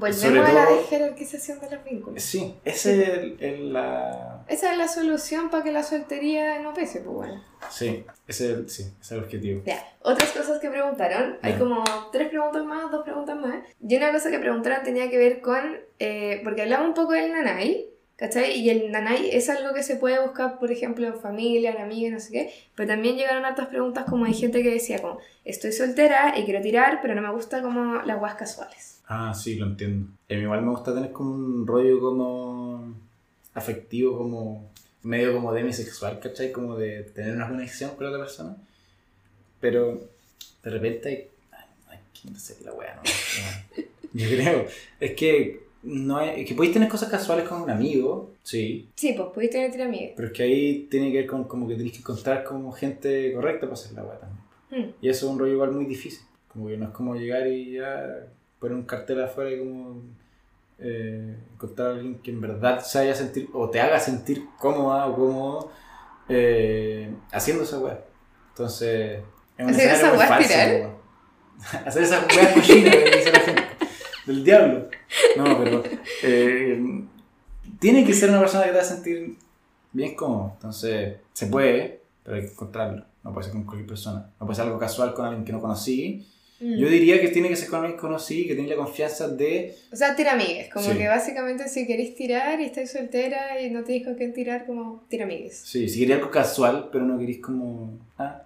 Volvemos Sobre a la todo- jerarquización de los vínculos. sí, ese es el, el- la... Esa es la solución para que la soltería no pese, pues bueno. Sí, ese es el, sí, ese es el objetivo. Ya, otras cosas que preguntaron, hay como tres preguntas más, dos preguntas más. Y una cosa que preguntaron tenía que ver con, eh, porque hablamos un poco del nanay, ¿cachai? Y el nanay es algo que se puede buscar, por ejemplo, en familia, en amigas, no sé qué. Pero también llegaron hartas preguntas como de gente que decía como, estoy soltera y quiero tirar, pero no me gusta como las guas casuales. Ah, sí, lo entiendo. A mí igual me gusta tener como un rollo como afectivo, como medio como demisexual, ¿cachai? Como de tener una conexión con la otra persona. Pero de repente hay, ay, hay que hacer la wea, ¿no? No, Yo creo. Es que no es que podéis tener cosas casuales con un amigo, sí, Sí, pues podéis tener tres amigas. pero es que ahí tiene que ver con como que tenéis que encontrar como gente correcta para hacer la wea también. Mm. Y eso es un rollo igual muy difícil. Como que no es como llegar y ya poner un cartel afuera y como eh, encontrar a alguien que en verdad se haya sentir o te haga sentir cómoda o cómodo eh, haciendo esa weá. Entonces, es un ¿Hacer esa weá tirar? Hacer esa weá cochina que dice la gente. del diablo. No, pero eh, tiene que ser una persona que te va a sentir bien cómodo. Entonces, se puede, pero hay que encontrarlo. No puede ser con cualquier persona. No puede ser algo casual con alguien que no conocí. Mm. Yo tiría que tiene que ser con alguien que conocí, que tiene la confianza de... O sea, tira amigues, como Sí. que básicamente si queréis tirar y estáis soltera y no tenéis con quién tirar, como tira amigues. Sí, si quería algo casual, pero no queréis como... Ah,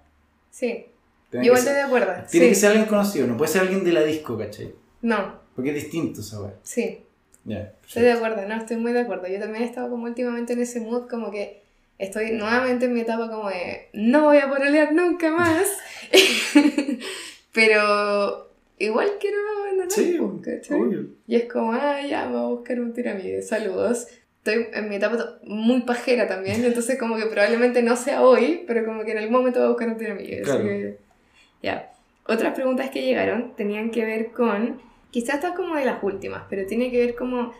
Sí, igual estoy de acuerdo. tiene sí. que ser alguien conocido, no puede ser alguien de la disco, ¿cachai? No, Porque es distinto esa weá. sí, Ya, estoy de acuerdo, no, estoy muy de acuerdo. Yo también he estado como últimamente en ese mood, como que estoy nuevamente en mi etapa como de no voy a pololear nunca más. Pero igual quiero abandonar, Sí, pues, obvio. Y es como, ah, ya, me voy a buscar un tiramide, saludos. Estoy en mi etapa muy pajera también, entonces como que probablemente no sea hoy, pero como que en algún momento voy a buscar un tiramide. así Claro. que, ya. Otras preguntas que llegaron tenían que ver con, quizás está como de las últimas, pero tiene que ver como,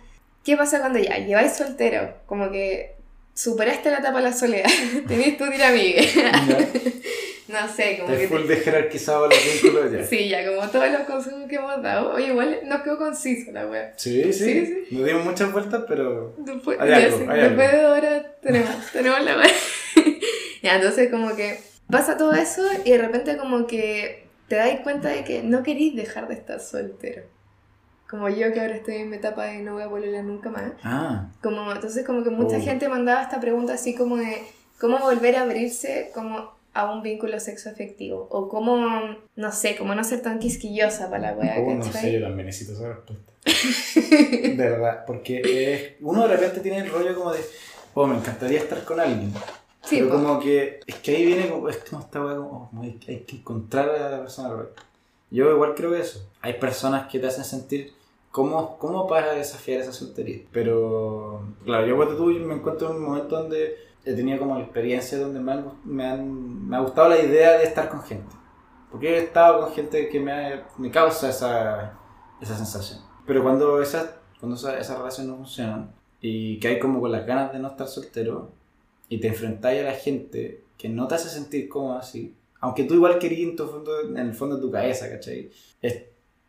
¿qué pasa cuando ya lleváis soltero? Como que superaste la etapa de la soledad, tenéis tu tiramide. Ya. no sé, como que... Te full de jerarquizado los vínculos ya. Sí, ya, como todos los consejos que hemos dado. Oye, igual nos quedó conciso la wea. Sí, sí, Sí, Nos dimos muchas vueltas, pero. Después, Hay algo, sí, hay después algo. de ahora tenemos, tenemos la wea. ya, entonces como que pasa todo eso y de repente como que te das cuenta de que no querís dejar de estar soltero. Como yo que ahora estoy en mi etapa de no voy a volver nunca más. Ah, Como, entonces como que mucha Oh. gente mandaba esta pregunta así como de cómo volver a abrirse como a un vínculo sexoafectivo. O cómo, no sé, cómo no ser tan quisquillosa para la wea, oh, no sé, yo también necesito esa respuesta. De verdad, porque es- uno de repente tiene el rollo como de, oh, me encantaría estar con alguien. Sí, pero po. como que, es que ahí viene como, es como esta wea como, oh, hay, hay que encontrar a la persona. Yo igual creo eso. Hay personas que te hacen sentir cómo, cómo para desafiar esa soltería. Pero, claro, yo tú me encuentro en un momento donde he tenido como experiencias donde me, han, me, han- me ha gustado la idea de estar con gente. Porque he estado con gente que me, ha- me causa esa, esa sensación. Pero cuando esas cuando esa, relaciones no funcionan y que hay como con las ganas de no estar soltero y te enfrentáis a la gente que no te hace sentir cómodo así, aunque tú igual querías en, en el fondo de tu cabeza, ¿cachai? Es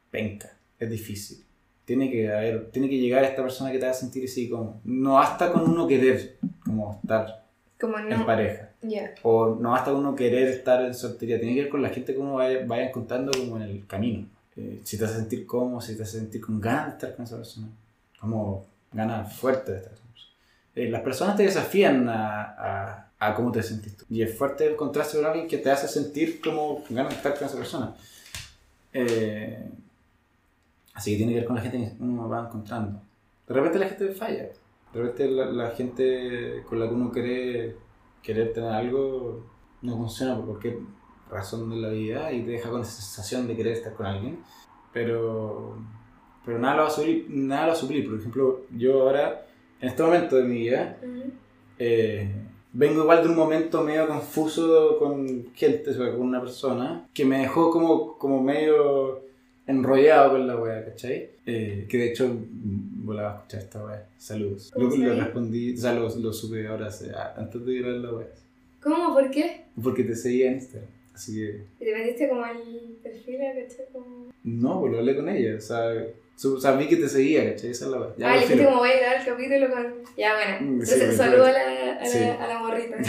penca, es difícil. Tiene que haber, tiene que llegar esta persona que te haga sentir así como, no basta con uno querer como estar Como en no. pareja. Ya. O no basta con uno querer estar en soltería, tiene que ver con la gente que uno vaya, vaya encontrando como en el camino. Eh, si te hace sentir cómodo, si te hace sentir con ganas de estar con esa persona, como ganas fuertes de estar con esa persona. Eh, las personas te desafían a, a, a cómo te sentís tú. Y es fuerte encontrarse con alguien que te hace sentir como ganas de estar con esa persona. Eh, así que tiene que ver con la gente que uno va encontrando. De repente la gente falla. De repente la, la gente con la que uno quiere querer tener algo no funciona por cualquier razón de la vida y te deja con esa sensación de querer estar con alguien. Pero, pero nada, lo va a suplir, nada lo va a suplir. Por ejemplo, yo ahora, en este momento de mi vida, eh, vengo igual de un momento medio confuso con gente, o sea, con una persona, que me dejó como, como medio enrollado con la wea, ¿cachai? Eh, que de hecho, mm, volaba a escuchar esta wea. Saludos. ¿Cómo Lo, lo respondí, o sea, lo, lo supe ahora, hace- a- antes de ir a la wea. ¿Cómo? ¿Por qué? Porque te seguía en Instagram. Así que, ¿Y te metiste como al perfil, ¿cachai? Como... no, pues lo hablé con ella, o sea, o sea, vi que te seguía, ¿cachai? Esa es la wea. Ah, le dijiste como voy a grabar el capítulo con... Ya, bueno. Mm, sí, Entonces, me saludo a la, a, la, Sí. a la morrita.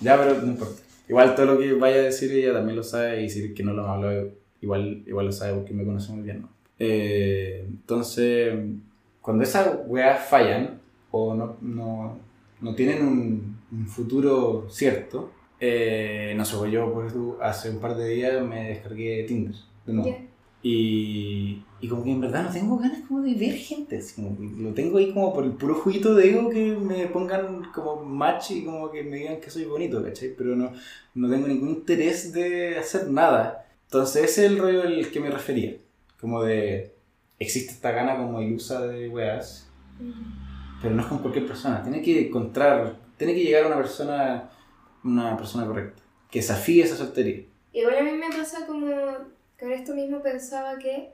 Ya, pero no importa. Igual todo lo que vaya a decir ella también lo sabe y decir que no lo hablado igual, igual lo sabe porque me conoce muy bien, ¿no? Eh, entonces, cuando esas weas fallan o no, no, no tienen un, un futuro cierto, eh, no sé, pues yo por eso hace un par de días me descargué Tinder de nuevo. Ya. Y, y como que en verdad no tengo ganas como de ver gente, como que lo tengo ahí como por el puro juguito de ego que me pongan como match y como que me digan que soy bonito, ¿cachai? Pero no, no tengo ningún interés de hacer nada. Entonces ese es el rollo al que me refería, como de existe esta gana como ilusa de weas, pero no es con cualquier persona, tiene que encontrar, tiene que llegar a una persona, una persona correcta, que desafíe esa soltería. Igual a mí me pasa como con esto mismo pensaba que,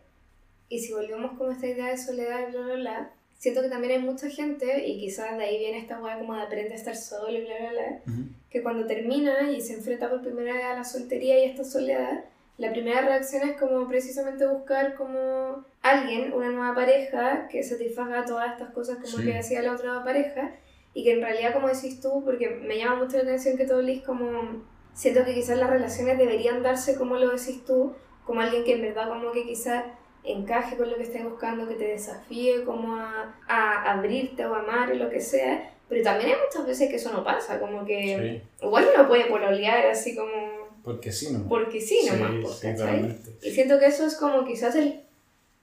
y si volvemos con esta idea de soledad, bla, bla, bla, siento que también hay mucha gente, y quizás de ahí viene esta weá como de aprende a estar solo y bla, bla, bla, que cuando termina y se enfrenta por primera vez a la soltería y a esta soledad, la primera reacción es como precisamente buscar como alguien, una nueva pareja que satisfaga todas estas cosas como Sí. que hacía la otra pareja y que en realidad como decís tú, porque me llama mucho la atención que tú hables como siento que quizás las relaciones deberían darse como lo decís tú, como alguien que en verdad como que quizás encaje con lo que estés buscando, que te desafíe como a, a abrirte o a amar o lo que sea, pero también hay muchas veces que eso no pasa, como que Sí, igual uno puede pololear así como porque sí, ¿no? porque sí nomás, Sí, pues, sí. Y siento que eso es como quizás el,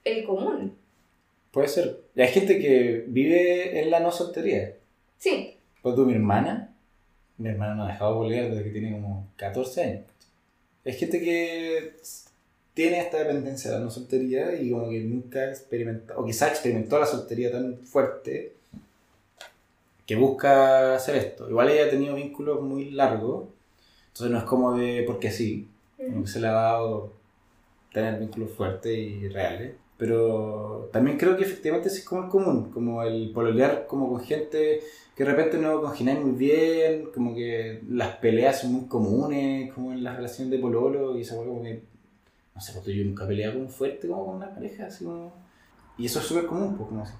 el común. Puede ser. Y hay gente que vive en la no soltería. Sí, Pues tú, mi hermana, mi hermana no ha dejado de bolear desde que tiene como 14 años. Hay gente que tiene esta dependencia de la no soltería y como que nunca experimentó, o quizás experimentó la soltería tan fuerte que busca hacer esto. Igual ella ha tenido vínculos muy largos, entonces no es como de porque sí, que se le ha dado tener vínculos fuertes y reales. Pero también creo que efectivamente es como el común, como el pololear como con gente que de repente no congeniáis muy bien, como que las peleas son muy comunes, como en las relaciones de pololo, y esa como que, no sé, porque yo nunca he peleado como fuerte como con una pareja, así como... Y eso es súper común, pues, como así.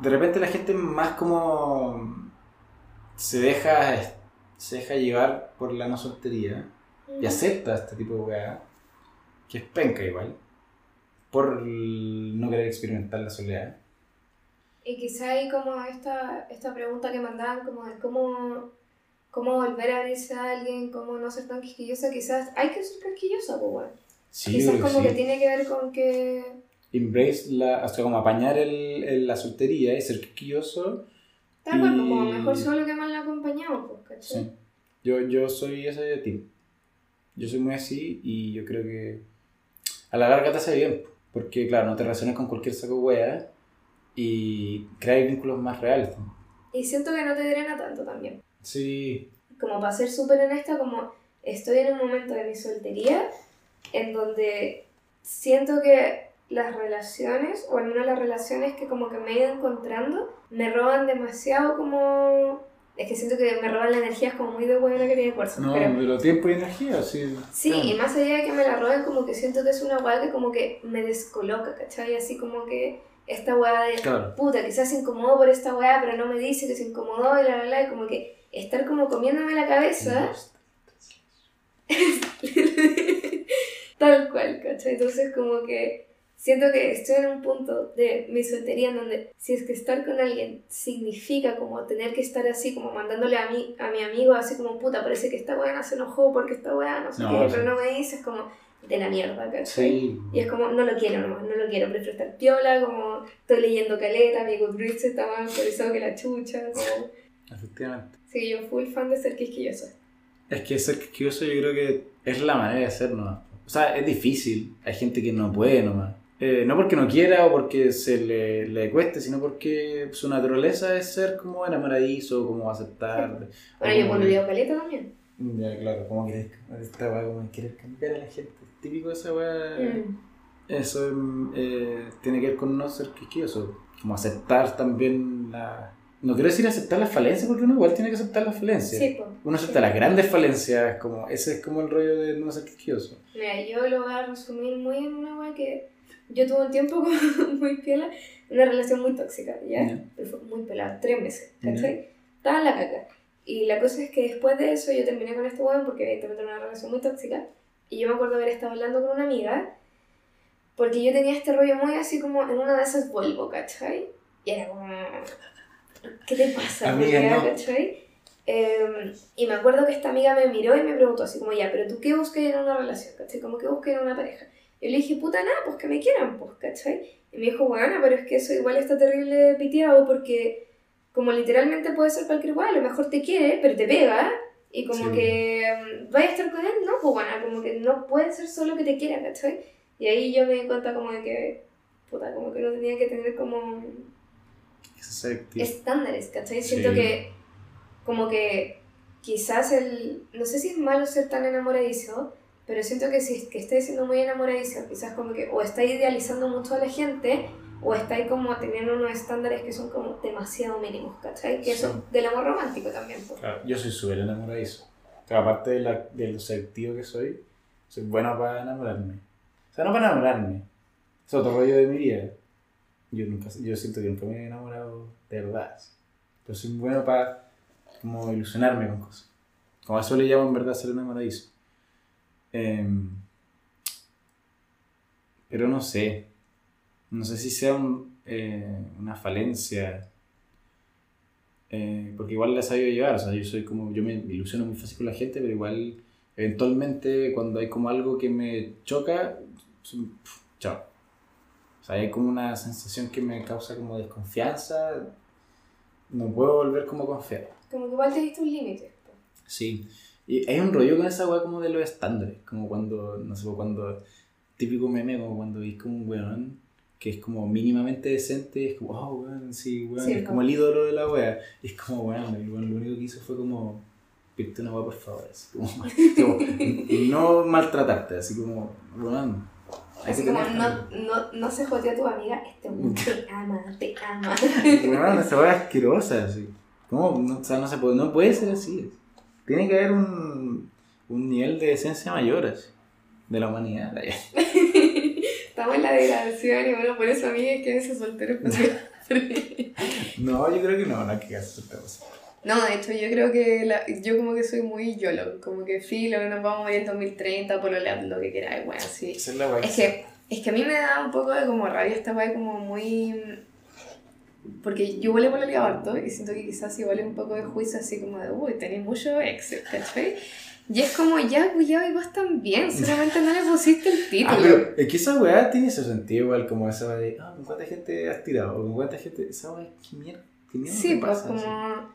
De repente la gente más como se deja, se deja llevar por la no soltería y acepta este tipo de weá, que es penca igual, por no querer experimentar la soledad. Y quizá hay como esta, esta pregunta que mandaban como de cómo, cómo volver a abrirse a alguien, cómo no ser tan quisquillosa, quizás hay que ser quisquillosa, pues bueno. Sí, quizás como que que sí. tiene que ver con que... Embrace la, o sea, como apañar el, el- la soltería y ser quisquilloso. Tal cual, pues, como Y- mejor solo que mal acompañado, pues, ¿cachai? Sí. Yo, yo soy ese de ti. Yo soy muy así y yo creo que a la larga te hace bien. Porque, claro, no te relacionas con cualquier saco wea y creas vínculos más reales. también. Y siento que no te drena tanto también. Sí, como para ser súper honesta, como estoy en un momento de mi soltería en donde siento que las relaciones, o al menos las relaciones que como que me he ido encontrando, me roban demasiado como... Es que siento que me roban la energía, es como muy de buena que tiene fuerza. no, pero pero tiempo y energía, sí. sí, claro. y más allá de que me la roben, como que siento que es una weá que como que me descoloca, ¿cachai? Así como que esta weá de Claro. puta, quizás se incomodó por esta weá, pero no me dice que se incomodó y la, la, la, y como que estar como comiéndome la cabeza, tal cual, ¿cachai? Entonces como que siento que estoy en un punto de mi soltería en donde si es que estar con alguien significa como tener que estar así, como mandándole a, mí, a mi amigo así como puta, parece que esta weá no se enojó porque esta weá no sé No, qué, sí. pero no me dices como de la mierda, ¿cachai? Sí. Y es como, no lo quiero nomás, no lo quiero, prefiero estar piola, como estoy leyendo caleta, mi Goodreads está más actualizado que la chucha, como... Efectivamente. Sí, yo full fan de ser quisquillosa. Es que ser quisquilloso yo creo que es la manera de ser nomás. O sea, es difícil. Hay gente que no puede nomás. Eh, no porque no quiera o porque se le, le cueste, sino porque su naturaleza es ser como enamoradizo, como aceptar. Bueno, yo como- pololeo caleta también. Ya, claro, como querer, esta weá, como querer cambiar a la gente. Típico esa weá. Mm. Eso eh, tiene que ver con no ser quisquilloso. Como aceptar también la. No quiero decir aceptar las falencias, porque uno igual tiene que aceptar las falencias. Sí, pues. Uno acepta las grandes falencias, como, ese es como el rollo de no ser quisquilloso. Mira, yo lo voy a resumir muy en una wea que yo tuve un tiempo como muy piola, una relación muy tóxica, ¿ya? Ya. Pero fue muy pelada, tres meses. ¿cachai? Estaba en la caca. Y la cosa es que después de eso yo terminé con este weón porque evidentemente era una relación muy tóxica. Y yo me acuerdo haber estado hablando con una amiga porque yo tenía este rollo muy así como en una de esas vuelvo, ¿cachai? Y era como... ¿Qué te pasa, Amiga, amiga, no. ¿cachai? Eh, y me acuerdo que esta amiga me miró y me preguntó así como, ya, pero tú qué buscas en una relación, ¿cachai? Como que buscas en una pareja. Yo le dije, puta nada, pues que me quieran, pues, ¿cachai? Y me dijo, bueno, pero es que eso igual está terrible piteado porque como literalmente puede ser cualquier igual, a lo mejor te quiere, pero te pega. Y como Sí. que mm, vaya a estar con él, no, pues bueno, como que no puede ser solo que te quiera, ¿cachai? Y ahí yo me di cuenta como de que, puta, como que no tenía que tener como selectivo. estándares, ¿cachai? Sí. Siento que como que quizás el, no sé si es malo ser tan enamoradizo, pero siento que si es que estáis siendo muy enamoradizo, quizás como que o estáis idealizando mucho a la gente o estáis como teniendo unos estándares que son como demasiado mínimos, ¿cachai? Que eso del amor romántico también, pues. Claro, yo soy súper enamoradizo. Aparte de, la, de lo selectivo que soy, Soy bueno para enamorarme. O sea, no para enamorarme. Es otro rollo de mi vida. Yo, nunca, yo siento que nunca me he enamorado de verdad. Pero soy bueno para como ilusionarme con cosas. Como a eso le llamo en verdad ser enamoradizo. Em, pero no sé. No sé si sea un, eh, una falencia. Eh, porque igual la he sabido llevar. O sea, yo soy como. Yo me ilusiono muy fácil con la gente, pero igual, eventualmente, cuando hay como algo que me choca, pf, chao. O sea, hay como una sensación que me causa como desconfianza. No puedo volver como a confiar. Como que igual te diste un límite. Sí. Y hay un rollo con esa weá como de los estándares. Como cuando, no sé, cuando. Típico meme, como cuando ves como un weón que es como mínimamente decente es como, oh, weón, sí, weón, Sí, es como- el ídolo de la wea. Y es como, weón, el weón lo único que hizo fue como, pídete una wea por favor. Así como, como, no maltratarte, así como, weón. Así como no, no, no se jotea a tu amiga, este mundo te ama, te ama. Weón, esa wea es asquerosa, así. ¿Cómo? No, o sea, no, se puede, no puede ser así. Tiene que haber un, un nivel de decencia mayor, así, de la humanidad. Estamos en la degradación y bueno, por eso a mí es que ese soltero No, yo creo que no, no hay que otra cosa. No, de hecho yo creo que la- yo como que soy muy YOLO, como que filo, nos vamos a ir en 2030, por lo que quieras, bueno, sí. Es la. Es que, es que a mí me da un poco de como rabia esta weá como muy... Porque yo igual he harto y siento que quizás igual es un poco de juicio así como de, uy, tenéis mucho ex, ¿cachai? Y es como, ya, cuidado, y vos también, solamente no le pusiste el título. Ah, pero es que esa weá tiene su sentido igual, como esa weá de, ah, ¿con cuánta gente has tirado? ¿O con cuánta gente? Esa weá, ¿qué mierda? ¿Qué mierda sí, pues pasa? como... Así.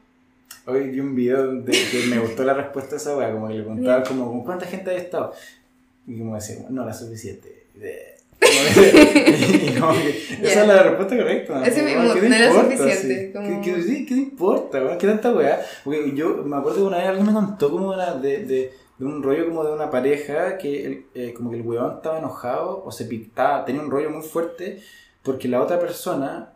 Hoy vi un video de que me gustó la respuesta a esa weá, como que le contaba como, ¿con cuánta gente has estado? Y como decía, no, la suficiente. y como que, Ya. Esa es la respuesta correcta. Ese como, mismo, ¿qué te no era suficiente, como- ¿Qué, qué, ¿qué importa? weón? ¿Qué tanta weá? Porque yo me acuerdo que una vez alguien me contó como de, una- de, de, de un rollo como de una pareja que el- eh, como que el weón estaba enojado o se pictaba, tenía un rollo muy fuerte porque la otra persona,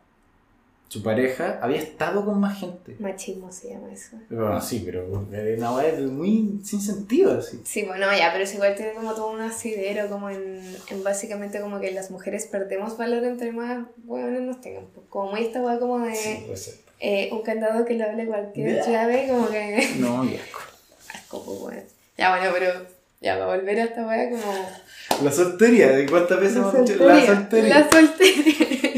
su pareja, había estado con más gente. Machismo se llama eso. Bueno, sí, pero una weá muy sin sentido, así. Sí, bueno, ya, pero es igual tiene como todo un asidero como en, en básicamente como que las mujeres perdemos valor entre más hueones nos tengan. Como muy esta hueá como de Sí, puede ser. eh, un candado que le hable cualquier llave, como que No, qué asco. asco, pues bueno. Ya, bueno, pero ya, para volver a esta hueá como... La soltería, ¿de cuántas veces hemos dicho? La soltería. La soltería.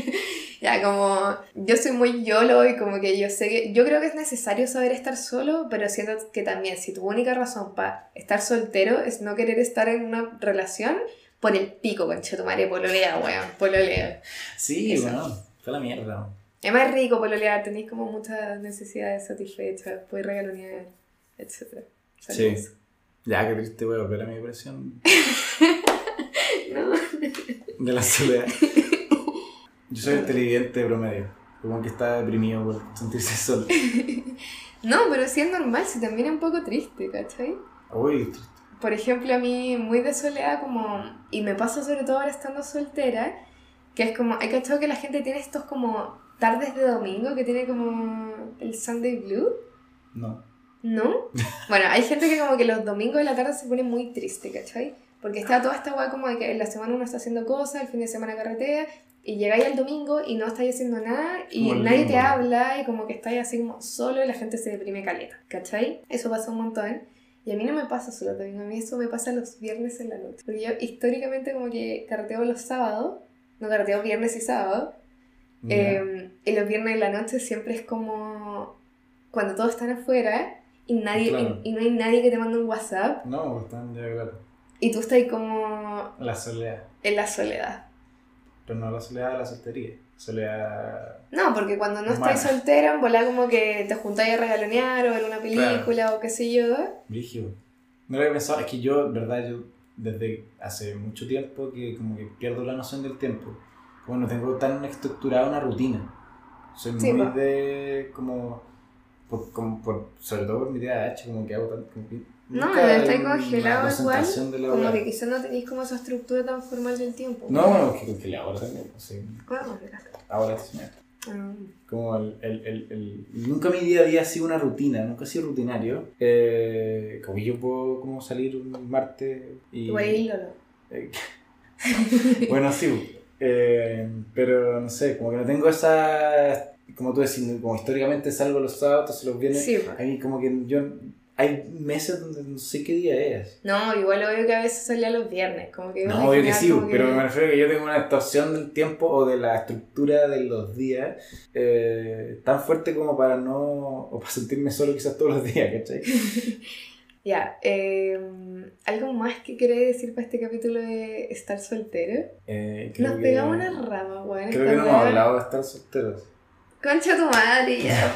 Como yo soy muy YOLO y como que yo sé que... Yo creo que es necesario saber estar solo, pero siento que también si tu única razón para estar soltero es no querer estar en una relación, por el pico, conchetumare, pololea, weón, pololea. Sí, Eso. bueno, fue la mierda. Es más rico pololear, tenéis como muchas necesidades satisfechas, puedes regalonear, etc. Sí. Ya, que triste, voy a volver a mi depresión No. de la soledad. Yo soy el televidente promedio, como que está deprimido por sentirse solo. no, pero sí es normal, si también es un poco triste, ¿cachai? Uy, triste. Por ejemplo, a mí muy de soledad como... Y me pasa sobre todo ahora estando soltera, que es como... Hay cachado que la gente tiene estos como tardes de domingo, que tiene como el Sunday Blue, No. ¿no? Bueno, hay gente que como que los domingos de la tarde se pone muy triste, ¿cachai? Porque está toda esta weá como de que en la semana uno está haciendo cosas, el fin de semana carretea, y llegáis al domingo y no estáis haciendo nada, y el nadie te habla, y como que estáis así como solo y la gente se deprime caleta, ¿cachai? Eso pasa un montón. Y a mí no me pasa solo domingo, a mí eso me pasa los viernes en la noche. Porque yo históricamente como que carreteo los sábados, no carreteo viernes y sábado, eh, y los viernes en la noche siempre es como cuando todos están afuera y, nadie, Claro. y, y no hay nadie que te mande un WhatsApp No, están ya claro. Y tú estás como La soledad. en la soledad. Pero no la soledad de la soltería. Soledad. No, porque cuando no Humana. estáis soltera, en volá como que te juntáis a regalonear o ver una película o qué sé yo. Brígido. No lo había pensado, es que yo, en verdad, yo desde hace mucho tiempo que como que pierdo la noción del tiempo. Como no tengo tan estructurada una rutina. Soy Sí, muy de como, por, como por, sobre todo por mi TDAH, como que hago tan, como que No, estáis congelado igual, Como que quizás no tenéis como esa estructura tan formal del tiempo. No, bueno, que, que ahora también, sé, Bueno, mira. ahora sí, Ah. Como el, el, el, el- Nunca mi día a día ha sido una rutina, nunca ha sido rutinario. Eh, como yo puedo como salir un martes y... Eh, bueno, sí, eh, pero no sé, como que no tengo esa, como tú decís, como históricamente salgo los sábados, los viernes, Sí, pues. a mí como que yo, hay meses donde no sé qué día es. No, igual obvio que a veces salía los viernes, como que... No, obvio que sí, pero que- me refiero a que yo tengo una distorsión del tiempo o de la estructura de los días eh, tan fuerte como para no, o para sentirme solo quizás todos los días, ¿cachai? Ya, eh, ¿algo más que querés decir para este capítulo de estar soltero? Eh, Nos que- pegamos una rama, weón. Creo que no hemos hablado de estar solteros. Concha tu madre, ya.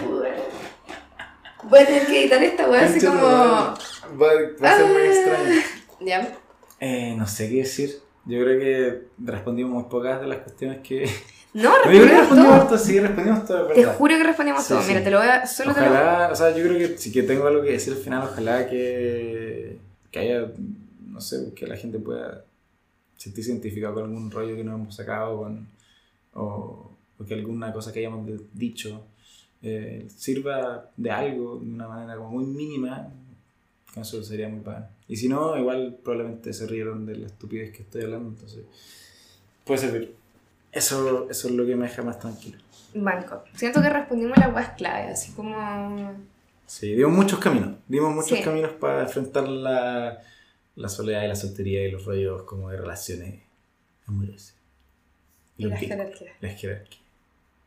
Voy a tener que editar esta weá así como... Va, va a ser muy Ah. extraño. Ya. Eh, no sé qué decir. Yo creo que respondimos muy pocas de las cuestiones que. No, No, respondimos todo. harto, sí, respondimos todo, Te juro que respondimos Sí, todo. sí. Mira, te lo voy a... Solo te lo... Ojalá, o sea, yo creo que sí que tengo algo que decir al final, ojalá que, que haya, no sé, que la gente pueda sentirse identificado con algún rollo que nos hemos sacado con, o, o que alguna cosa que hayamos dicho eh, sirva de algo de una manera como muy mínima, con eso sería muy padre. Y si no, igual probablemente se rieron de la estupidez que estoy hablando, entonces puede servir. Eso, eso es lo que me deja más tranquilo. Banco. Siento que respondimos las weas clave, así como... Sí, dimos muchos caminos. Dimos muchos Sí. caminos para enfrentar la, la soledad y la soltería y los rollos como de relaciones amorosas. Y Los las jerarquías. las jerarquías.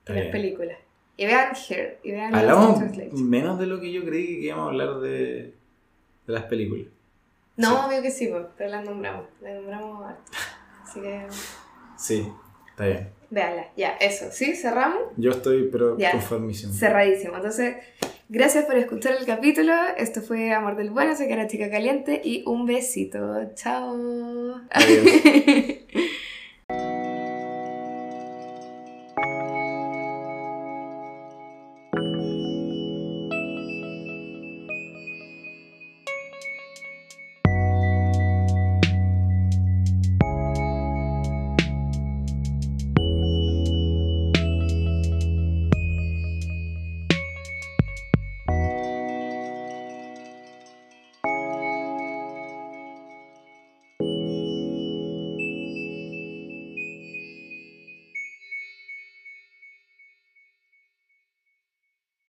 Y las películas. Y vean Her. Y vean Hablamos menos de lo que yo creí que íbamos a hablar de, de las películas. No, Sí. obvio que sí, pues, pero las nombramos. Las nombramos harto. Así que... Sí, está bien. Véanla. Ya, eso. ¿Sí? ¿Cerramos? Yo estoy, pero Ya. conformísimo. Cerradísimo. Entonces, gracias por escuchar el capítulo. Esto fue Amor del Bueno, soy Cara Chica Caliente y un besito. Chao. Adiós.